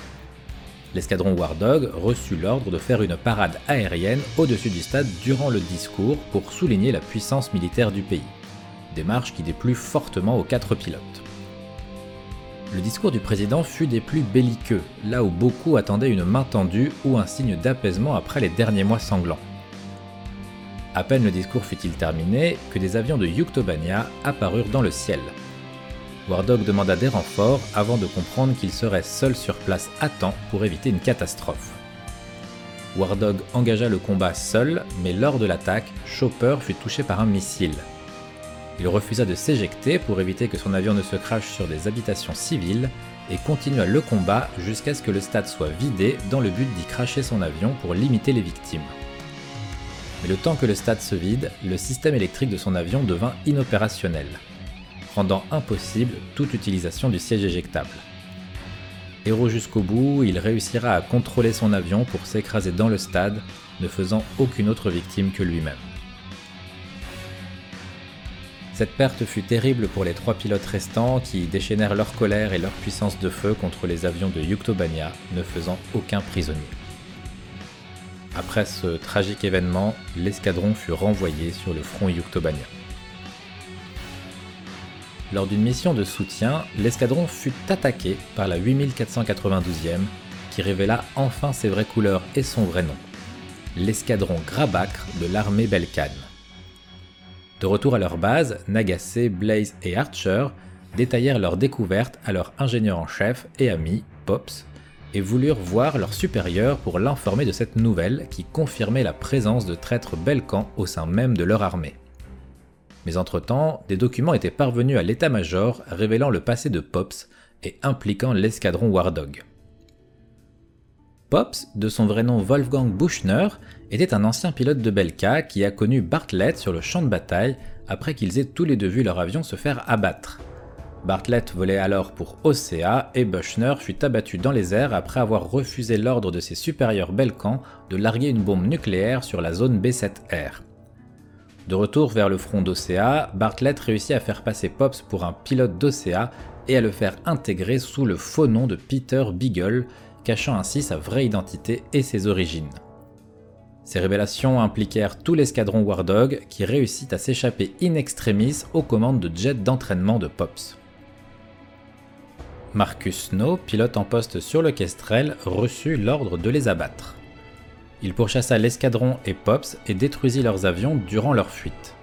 L'escadron War Dog reçut l'ordre de faire une parade aérienne au-dessus du stade durant le discours pour souligner la puissance militaire du pays, démarche qui déplut fortement aux quatre pilotes. Le discours du président fut des plus belliqueux, là où beaucoup attendaient une main tendue ou un signe d'apaisement après les derniers mois sanglants. À peine le discours fut-il terminé que des avions de Yuktobania apparurent dans le ciel. Wardog demanda des renforts avant de comprendre qu'il serait seul sur place à temps pour éviter une catastrophe. Wardog engagea le combat seul, mais lors de l'attaque, Chopper fut touché par un missile. Il refusa de s'éjecter pour éviter que son avion ne se crache sur des habitations civiles et continua le combat jusqu'à ce que le stade soit vidé dans le but d'y cracher son avion pour limiter les victimes. Mais le temps que le stade se vide, le système électrique de son avion devint inopérationnel, rendant impossible toute utilisation du siège éjectable. Héros jusqu'au bout, il réussira à contrôler son avion pour s'écraser dans le stade, ne faisant aucune autre victime que lui-même. Cette perte fut terrible pour les trois pilotes restants qui déchaînèrent leur colère et leur puissance de feu contre les avions de Yuktobania, ne faisant aucun prisonnier. Après ce tragique événement, l'escadron fut renvoyé sur le front Yuktobania. Lors d'une mission de soutien, l'escadron fut attaqué par la 8492e, qui révéla enfin ses vraies couleurs et son vrai nom, l'escadron Grabacre de l'armée Belkane. De retour à leur base, Nagase, Blaze et Archer détaillèrent leurs découvertes à leur ingénieur en chef et ami, Pops, et voulurent voir leur supérieur pour l'informer de cette nouvelle qui confirmait la présence de traîtres belkans au sein même de leur armée. Mais entre-temps, des documents étaient parvenus à l'état-major révélant le passé de Pops et impliquant l'escadron War Dog. Pops, de son vrai nom Wolfgang Buchner, était un ancien pilote de Belka qui a connu Bartlett sur le champ de bataille après qu'ils aient tous les deux vu leur avion se faire abattre. Bartlett volait alors pour Océa et Buchner fut abattu dans les airs après avoir refusé l'ordre de ses supérieurs belkans de larguer une bombe nucléaire sur la zone B7R. De retour vers le front d'Océa, Bartlett réussit à faire passer Pops pour un pilote d'Océa et à le faire intégrer sous le faux nom de Peter Beagle, cachant ainsi sa vraie identité et ses origines. Ces révélations impliquèrent tout l'escadron War Dog qui réussit à s'échapper in extremis aux commandes de jet d'entraînement de Pops. Marcus Snow, pilote en poste sur le Kestrel, reçut l'ordre de les abattre. Il pourchassa l'escadron et Pops et détruisit leurs avions durant leur fuite.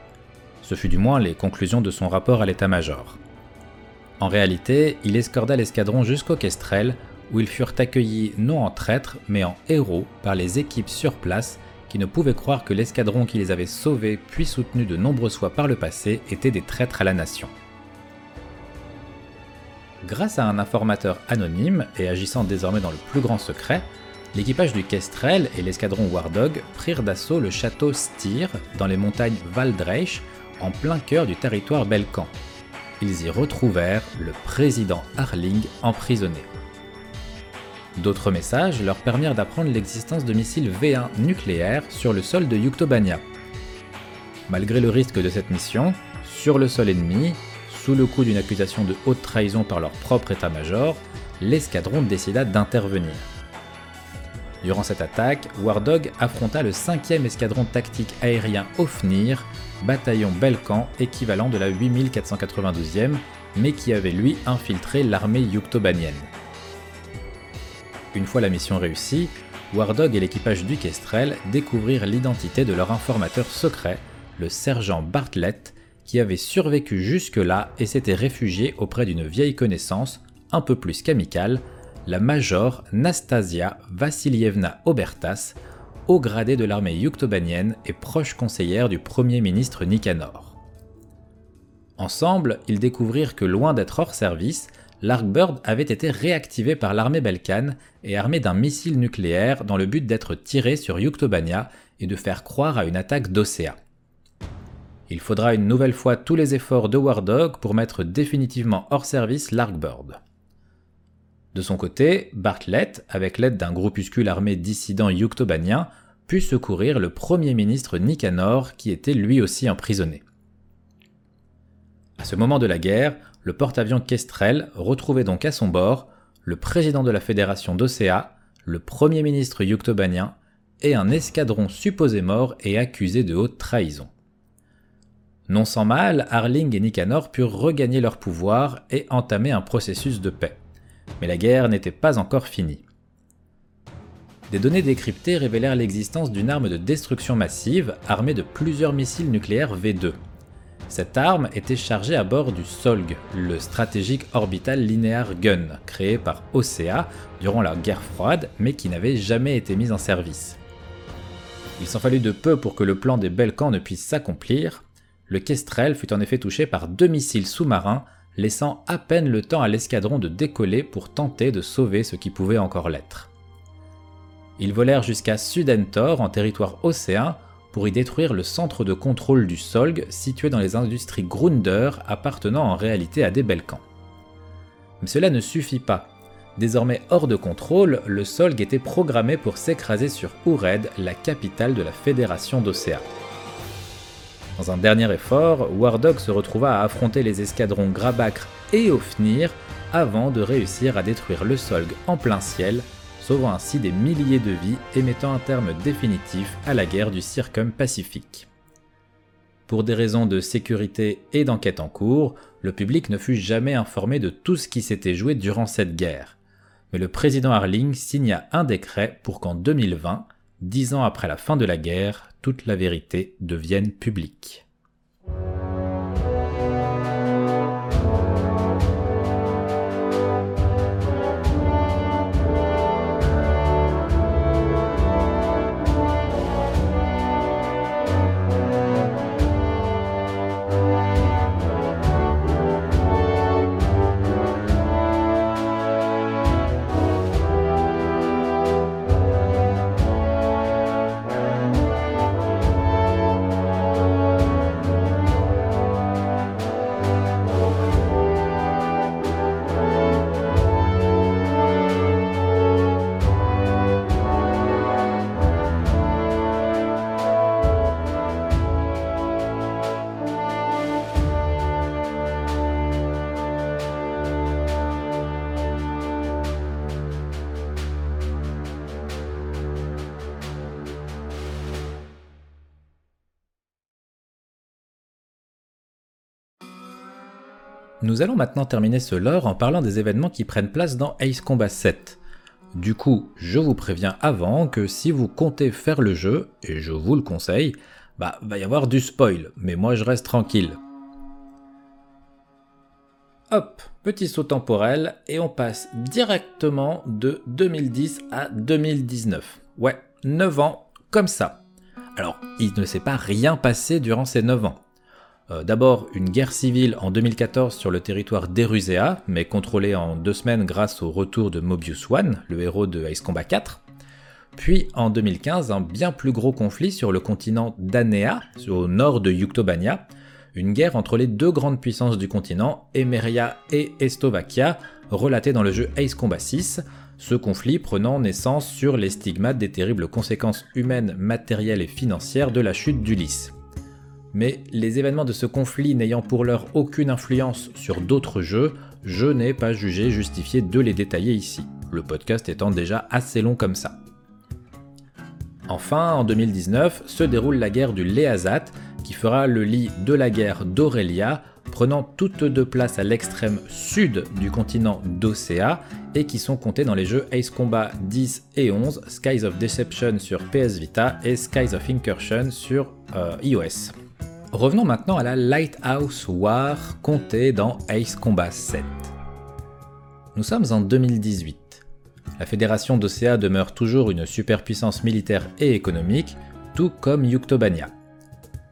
Ce fut du moins les conclusions de son rapport à l'état-major. En réalité, il escorda l'escadron jusqu'au Kestrel, où ils furent accueillis non en traîtres, mais en héros par les équipes sur place qui ne pouvaient croire que l'escadron qui les avait sauvés puis soutenu de nombreuses fois par le passé était des traîtres à la nation. Grâce à un informateur anonyme et agissant désormais dans le plus grand secret, l'équipage du Kestrel et l'escadron War Dog prirent d'assaut le château Styr dans les montagnes Valdreich en plein cœur du territoire belkan. Ils y retrouvèrent le président Harling emprisonné. D'autres messages leur permirent d'apprendre l'existence de missiles V1 nucléaires sur le sol de Yuktobania. Malgré le risque de cette mission, sur le sol ennemi, sous le coup d'une accusation de haute trahison par leur propre état-major, l'escadron décida d'intervenir. Durant cette attaque, War Dog affronta le 5e escadron tactique aérien Ofnir, bataillon Belkan équivalent de la 8492e, mais qui avait lui infiltré l'armée yuktobanienne. Une fois la mission réussie, War Dog et l'équipage du Kestrel découvrirent l'identité de leur informateur secret, le sergent Bartlett, qui avait survécu jusque-là et s'était réfugié auprès d'une vieille connaissance, un peu plus qu'amicale, la major Nastasia Vassilievna Obertas, haut gradé de l'armée yuktobanienne et proche conseillère du premier ministre Nikanor. Ensemble, ils découvrirent que loin d'être hors service, l'Arkbird avait été réactivé par l'armée belkane et armé d'un missile nucléaire dans le but d'être tiré sur Yuktobania et de faire croire à une attaque d'Océa. Il faudra une nouvelle fois tous les efforts de War Dog pour mettre définitivement hors service l'Arkbird. De son côté, Bartlett, avec l'aide d'un groupuscule armé dissident yuktobanien, put secourir le premier ministre Nicanor qui était lui aussi emprisonné. À ce moment de la guerre, le porte-avions Kestrel retrouvait donc à son bord le président de la fédération d'Océa, le premier ministre yuktobanien et un escadron supposé mort et accusé de haute trahison. Non sans mal, Arling et Nicanor purent regagner leur pouvoir et entamer un processus de paix. Mais la guerre n'était pas encore finie. Des données décryptées révélèrent l'existence d'une arme de destruction massive armée de plusieurs missiles nucléaires V2. Cette arme était chargée à bord du SOLG, le Strategic Orbital Linear Gun, créé par OCA durant la guerre froide, mais qui n'avait jamais été mis en service. Il s'en fallut de peu pour que le plan des Balkans ne puisse s'accomplir. Le Kestrel fut en effet touché par deux missiles sous-marins, laissant à peine le temps à l'escadron de décoller pour tenter de sauver ce qui pouvait encore l'être. Ils volèrent jusqu'à Sudentor en territoire océan pour y détruire le centre de contrôle du Solg situé dans les industries Grunder appartenant en réalité à des Balkans. Mais cela ne suffit pas. Désormais hors de contrôle, le Solg était programmé pour s'écraser sur Ured, la capitale de la Fédération d'Océa. Dans un dernier effort, Wardog se retrouva à affronter les escadrons Grabakr et Ofnir avant de réussir à détruire le Solg en plein ciel, sauvant ainsi des milliers de vies et mettant un terme définitif à la guerre du Circum-Pacifique. Pour des raisons de sécurité et d'enquête en cours, le public ne fut jamais informé de tout ce qui s'était joué durant cette guerre mais le président Harling signa un décret pour qu'en 2020, dix ans après la fin de la guerre, toute la vérité devienne publique. Nous allons maintenant terminer ce lore en parlant des événements qui prennent place dans Ace Combat 7. Du coup, je vous préviens avant que si vous comptez faire le jeu, et je vous le conseille, bah va y avoir du spoil, mais moi je reste tranquille. Hop, petit saut temporel, et on passe directement de 2010 à 2019. Ouais, 9 ans, comme ça. Alors, il ne s'est pas rien passé durant ces 9 ans. Euh, d'abord une guerre civile en 2014 sur le territoire d'Erusea, mais contrôlée en deux semaines grâce au retour de Mobius One, le héros de Ace Combat 4. Puis en 2015, un bien plus gros conflit sur le continent d'Anea, au nord de Yuktobania, une guerre entre les deux grandes puissances du continent, Emeria et Estovakia, relatée dans le jeu Ace Combat 6, ce conflit prenant naissance sur les stigmates des terribles conséquences humaines, matérielles et financières de la chute d'Ulysse mais les événements de ce conflit n'ayant pour l'heure aucune influence sur d'autres jeux, je n'ai pas jugé justifié de les détailler ici, le podcast étant déjà assez long comme ça. Enfin, en 2019, se déroule la guerre du Léazat, qui fera le lit de la guerre d'Aurelia, prenant toutes deux places à l'extrême sud du continent d'Océa et qui sont comptés dans les jeux Ace Combat 10 et 11, Skies of Deception sur PS Vita et Skies of Incursion sur euh, iOS. Revenons maintenant à la Lighthouse War comptée dans Ace Combat 7. Nous sommes en 2018. La Fédération d'Océa demeure toujours une superpuissance militaire et économique, tout comme Yuktobania.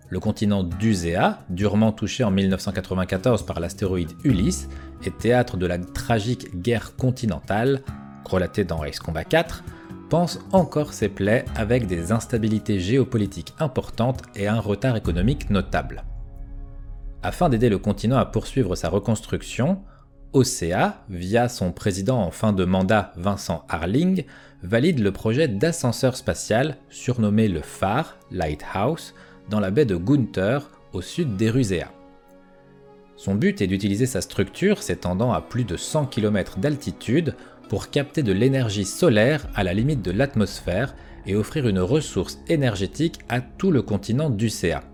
Le continent d'Uzea, durement touché en 1994 par l'astéroïde Ulysse, est théâtre de la tragique guerre continentale, relatée dans Ace Combat 4, pense encore ses plaies avec des instabilités géopolitiques importantes et un retard économique notable. Afin d'aider le continent à poursuivre sa reconstruction, OCA, via son président en fin de mandat Vincent Harling, valide le projet d'ascenseur spatial surnommé le phare, Lighthouse, dans la baie de Gunther, au sud d'Erusea. Son but est d'utiliser sa structure s'étendant à plus de 100 km d'altitude pour capter de l'énergie solaire à la limite de l'atmosphère et offrir une ressource énergétique à tout le continent d'UCA.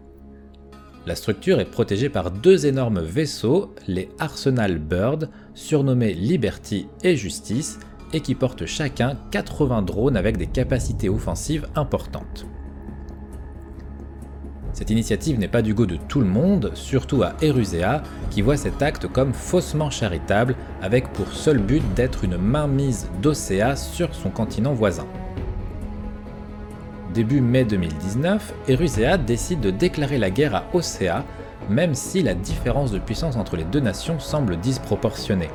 La structure est protégée par deux énormes vaisseaux, les Arsenal Bird, surnommés Liberty et Justice, et qui portent chacun 80 drones avec des capacités offensives importantes. Cette initiative n'est pas du goût de tout le monde, surtout à Erusea, qui voit cet acte comme faussement charitable, avec pour seul but d'être une mainmise d'Océa sur son continent voisin. Début mai 2019, Erusea décide de déclarer la guerre à Océa, même si la différence de puissance entre les deux nations semble disproportionnée.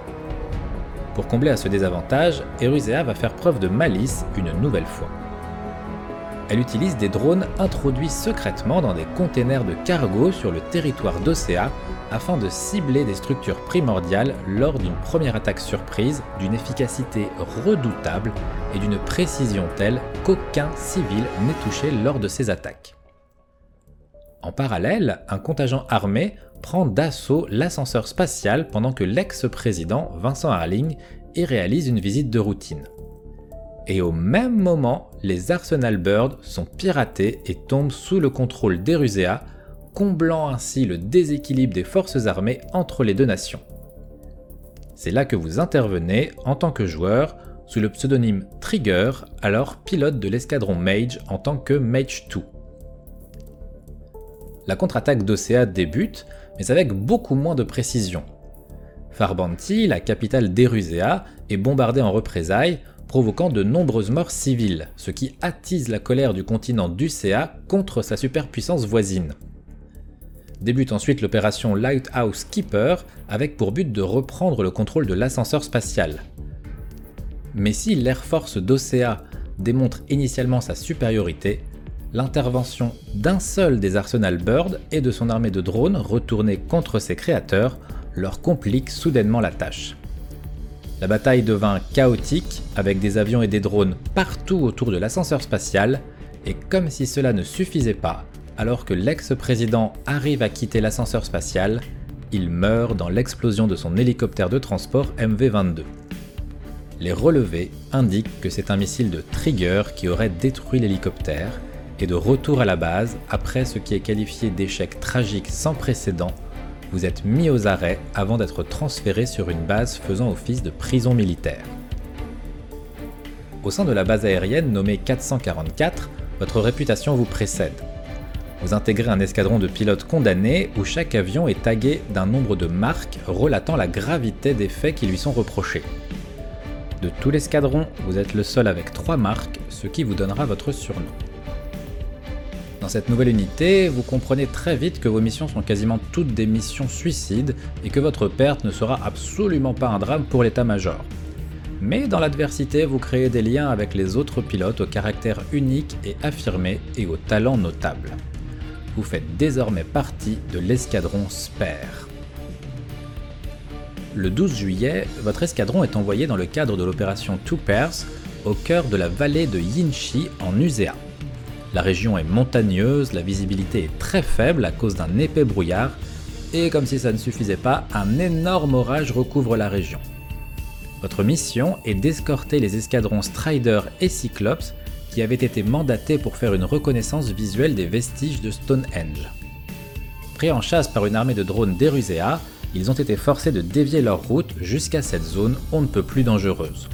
Pour combler à ce désavantage, Erusea va faire preuve de malice une nouvelle fois. Elle utilise des drones introduits secrètement dans des containers de cargo sur le territoire d'Océa afin de cibler des structures primordiales lors d'une première attaque surprise d'une efficacité redoutable et d'une précision telle qu'aucun civil n'est touché lors de ces attaques. En parallèle, un contingent armé prend d'assaut l'ascenseur spatial pendant que l'ex-président Vincent Harling y réalise une visite de routine et au même moment, les Arsenal Birds sont piratés et tombent sous le contrôle d'Erusea, comblant ainsi le déséquilibre des forces armées entre les deux nations. C'est là que vous intervenez en tant que joueur sous le pseudonyme Trigger, alors pilote de l'escadron Mage en tant que Mage 2. La contre-attaque d'Ocea débute, mais avec beaucoup moins de précision. Farbanti, la capitale d'Erusea, est bombardée en représailles, provoquant de nombreuses morts civiles, ce qui attise la colère du continent d'UCA contre sa superpuissance voisine. Débute ensuite l'opération Lighthouse Keeper avec pour but de reprendre le contrôle de l'ascenseur spatial. Mais si l'Air Force d'Océa démontre initialement sa supériorité, l'intervention d'un seul des Arsenal Bird et de son armée de drones retournés contre ses créateurs leur complique soudainement la tâche. La bataille devint chaotique, avec des avions et des drones partout autour de l'ascenseur spatial, et comme si cela ne suffisait pas, alors que l'ex-président arrive à quitter l'ascenseur spatial, il meurt dans l'explosion de son hélicoptère de transport MV-22. Les relevés indiquent que c'est un missile de Trigger qui aurait détruit l'hélicoptère, et de retour à la base, après ce qui est qualifié d'échec tragique sans précédent vous êtes mis aux arrêts avant d'être transféré sur une base faisant office de prison militaire. Au sein de la base aérienne nommée 444, votre réputation vous précède. Vous intégrez un escadron de pilotes condamnés où chaque avion est tagué d'un nombre de marques relatant la gravité des faits qui lui sont reprochés. De tout l'escadron, vous êtes le seul avec trois marques, ce qui vous donnera votre surnom. Dans cette nouvelle unité, vous comprenez très vite que vos missions sont quasiment toutes des missions suicides et que votre perte ne sera absolument pas un drame pour l'état-major. Mais dans l'adversité, vous créez des liens avec les autres pilotes au caractère unique et affirmé et au talent notable. Vous faites désormais partie de l'escadron Spare. Le 12 juillet, votre escadron est envoyé dans le cadre de l'opération Two Pairs au cœur de la vallée de Yinchi en Usea. La région est montagneuse, la visibilité est très faible à cause d'un épais brouillard, et comme si ça ne suffisait pas, un énorme orage recouvre la région. Votre mission est d'escorter les escadrons Strider et Cyclops qui avaient été mandatés pour faire une reconnaissance visuelle des vestiges de Stonehenge. Pris en chasse par une armée de drones d'Erusea, ils ont été forcés de dévier leur route jusqu'à cette zone on ne peut plus dangereuse.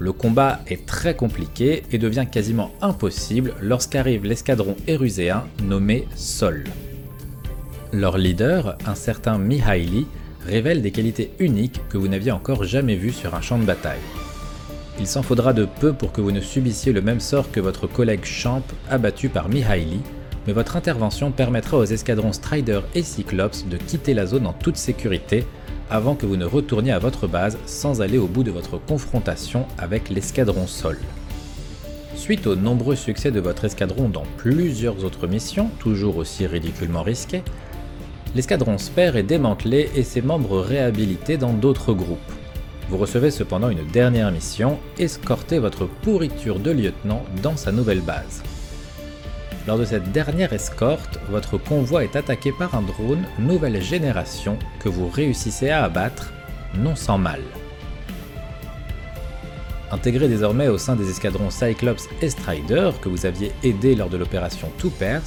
Le combat est très compliqué et devient quasiment impossible lorsqu'arrive l'escadron éruséen nommé Sol. Leur leader, un certain Mihaili, révèle des qualités uniques que vous n'aviez encore jamais vues sur un champ de bataille. Il s'en faudra de peu pour que vous ne subissiez le même sort que votre collègue Champ abattu par Mihaili, mais votre intervention permettra aux escadrons Strider et Cyclops de quitter la zone en toute sécurité avant que vous ne retourniez à votre base sans aller au bout de votre confrontation avec l'escadron Sol. Suite aux nombreux succès de votre escadron dans plusieurs autres missions, toujours aussi ridiculement risquées, l'escadron Spare est démantelé et ses membres réhabilités dans d'autres groupes. Vous recevez cependant une dernière mission, escorter votre pourriture de lieutenant dans sa nouvelle base. Lors de cette dernière escorte, votre convoi est attaqué par un drone nouvelle génération que vous réussissez à abattre, non sans mal. Intégré désormais au sein des escadrons Cyclops et Strider que vous aviez aidé lors de l'opération Two Pairs,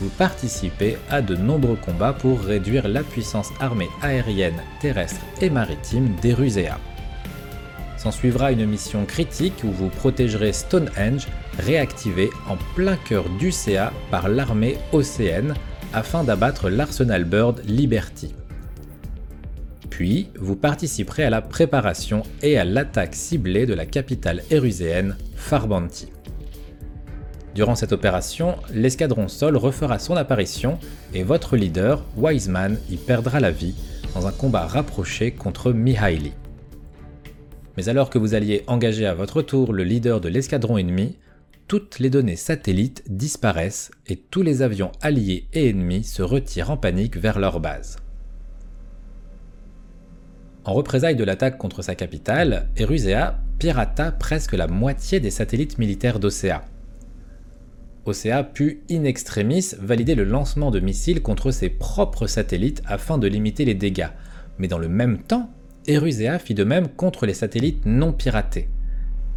vous participez à de nombreux combats pour réduire la puissance armée aérienne, terrestre et maritime des Rusea. S'en suivra une mission critique où vous protégerez Stonehenge, réactivé en plein cœur du CA par l'armée océane afin d'abattre l'arsenal Bird Liberty. Puis, vous participerez à la préparation et à l'attaque ciblée de la capitale éruséenne, Farbanti. Durant cette opération, l'escadron Sol refera son apparition et votre leader, Wiseman, y perdra la vie dans un combat rapproché contre Mihaili. Mais alors que vous alliez engager à votre tour le leader de l'escadron ennemi, toutes les données satellites disparaissent et tous les avions alliés et ennemis se retirent en panique vers leur base. En représailles de l'attaque contre sa capitale, Erusea pirata presque la moitié des satellites militaires d'Océa. Océa put in extremis valider le lancement de missiles contre ses propres satellites afin de limiter les dégâts, mais dans le même temps, Erusea fit de même contre les satellites non piratés.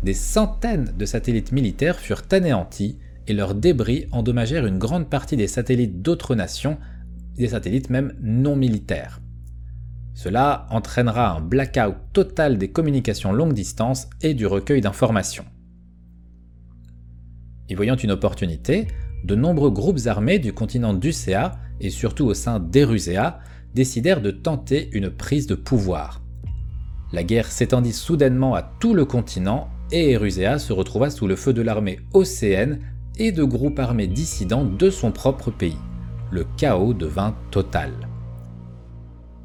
Des centaines de satellites militaires furent anéantis et leurs débris endommagèrent une grande partie des satellites d'autres nations, des satellites même non militaires. Cela entraînera un blackout total des communications longue distance et du recueil d'informations. Y voyant une opportunité, de nombreux groupes armés du continent d'Ucea et surtout au sein d'Erusea décidèrent de tenter une prise de pouvoir. La guerre s'étendit soudainement à tout le continent et Erusea se retrouva sous le feu de l'armée océenne et de groupes armés dissidents de son propre pays. Le chaos devint total.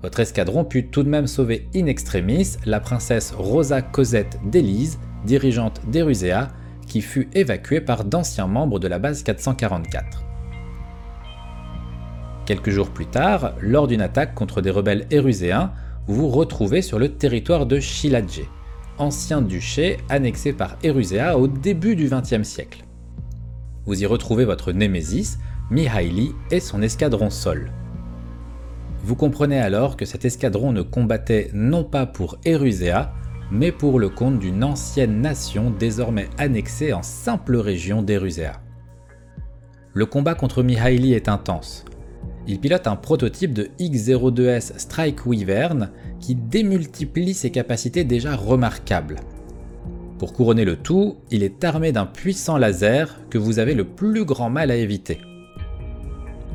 Votre escadron put tout de même sauver in extremis la princesse Rosa Cosette d'Élise, dirigeante d'Erusea, qui fut évacuée par d'anciens membres de la base 444. Quelques jours plus tard, lors d'une attaque contre des rebelles éruséens, vous retrouvez sur le territoire de Shiladje, ancien duché annexé par Erusea au début du XXe siècle. Vous y retrouvez votre némésis, Mihaili et son escadron Sol. Vous comprenez alors que cet escadron ne combattait non pas pour Erusea, mais pour le compte d'une ancienne nation désormais annexée en simple région d'Erusea. Le combat contre Mihaili est intense, il pilote un prototype de X-02S Strike Wyvern qui démultiplie ses capacités déjà remarquables. Pour couronner le tout, il est armé d'un puissant laser que vous avez le plus grand mal à éviter.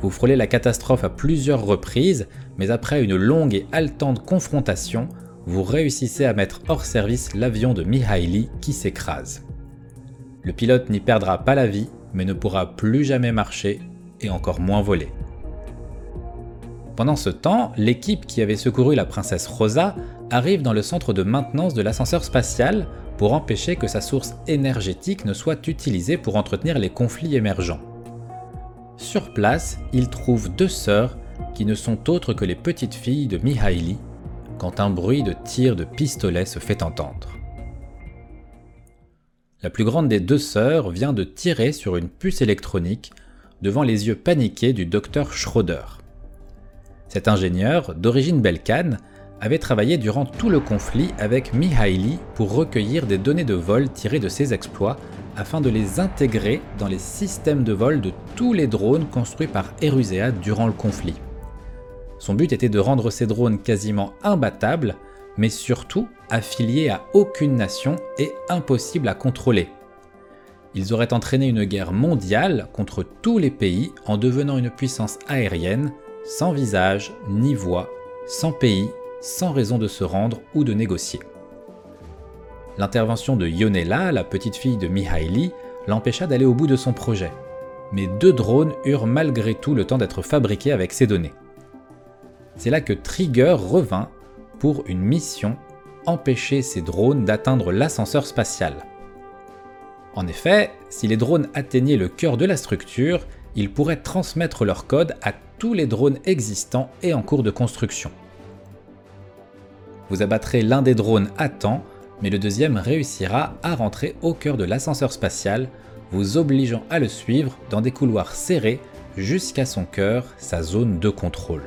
Vous frôlez la catastrophe à plusieurs reprises, mais après une longue et haletante confrontation, vous réussissez à mettre hors service l'avion de Mihaili qui s'écrase. Le pilote n'y perdra pas la vie, mais ne pourra plus jamais marcher et encore moins voler. Pendant ce temps, l'équipe qui avait secouru la princesse Rosa arrive dans le centre de maintenance de l'ascenseur spatial pour empêcher que sa source énergétique ne soit utilisée pour entretenir les conflits émergents. Sur place, il trouve deux sœurs qui ne sont autres que les petites filles de Mihaili quand un bruit de tir de pistolet se fait entendre. La plus grande des deux sœurs vient de tirer sur une puce électronique devant les yeux paniqués du docteur Schroeder. Cet ingénieur, d'origine belkane, avait travaillé durant tout le conflit avec Mihaili pour recueillir des données de vol tirées de ses exploits afin de les intégrer dans les systèmes de vol de tous les drones construits par Erusea durant le conflit. Son but était de rendre ces drones quasiment imbattables, mais surtout affiliés à aucune nation et impossibles à contrôler. Ils auraient entraîné une guerre mondiale contre tous les pays en devenant une puissance aérienne sans visage ni voix, sans pays, sans raison de se rendre ou de négocier. L'intervention de Yonela, la petite fille de Mihaili, l'empêcha d'aller au bout de son projet. Mais deux drones eurent malgré tout le temps d'être fabriqués avec ces données. C'est là que Trigger revint pour une mission empêcher ces drones d'atteindre l'ascenseur spatial. En effet, si les drones atteignaient le cœur de la structure, ils pourraient transmettre leur code à tous les drones existants et en cours de construction. Vous abattrez l'un des drones à temps, mais le deuxième réussira à rentrer au cœur de l'ascenseur spatial, vous obligeant à le suivre dans des couloirs serrés jusqu'à son cœur, sa zone de contrôle.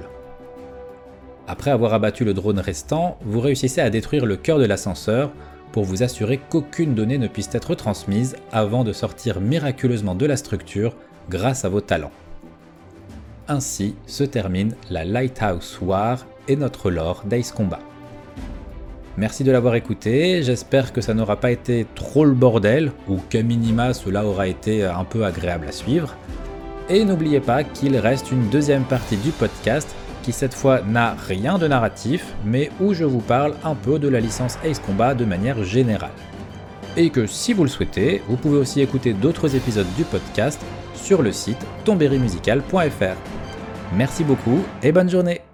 Après avoir abattu le drone restant, vous réussissez à détruire le cœur de l'ascenseur pour vous assurer qu'aucune donnée ne puisse être transmise avant de sortir miraculeusement de la structure grâce à vos talents. Ainsi se termine la Lighthouse War et notre lore d'Ace Combat. Merci de l'avoir écouté, j'espère que ça n'aura pas été trop le bordel, ou qu'à minima cela aura été un peu agréable à suivre. Et n'oubliez pas qu'il reste une deuxième partie du podcast qui cette fois n'a rien de narratif, mais où je vous parle un peu de la licence Ace Combat de manière générale. Et que si vous le souhaitez, vous pouvez aussi écouter d'autres épisodes du podcast sur le site tomberimusical.fr. Merci beaucoup et bonne journée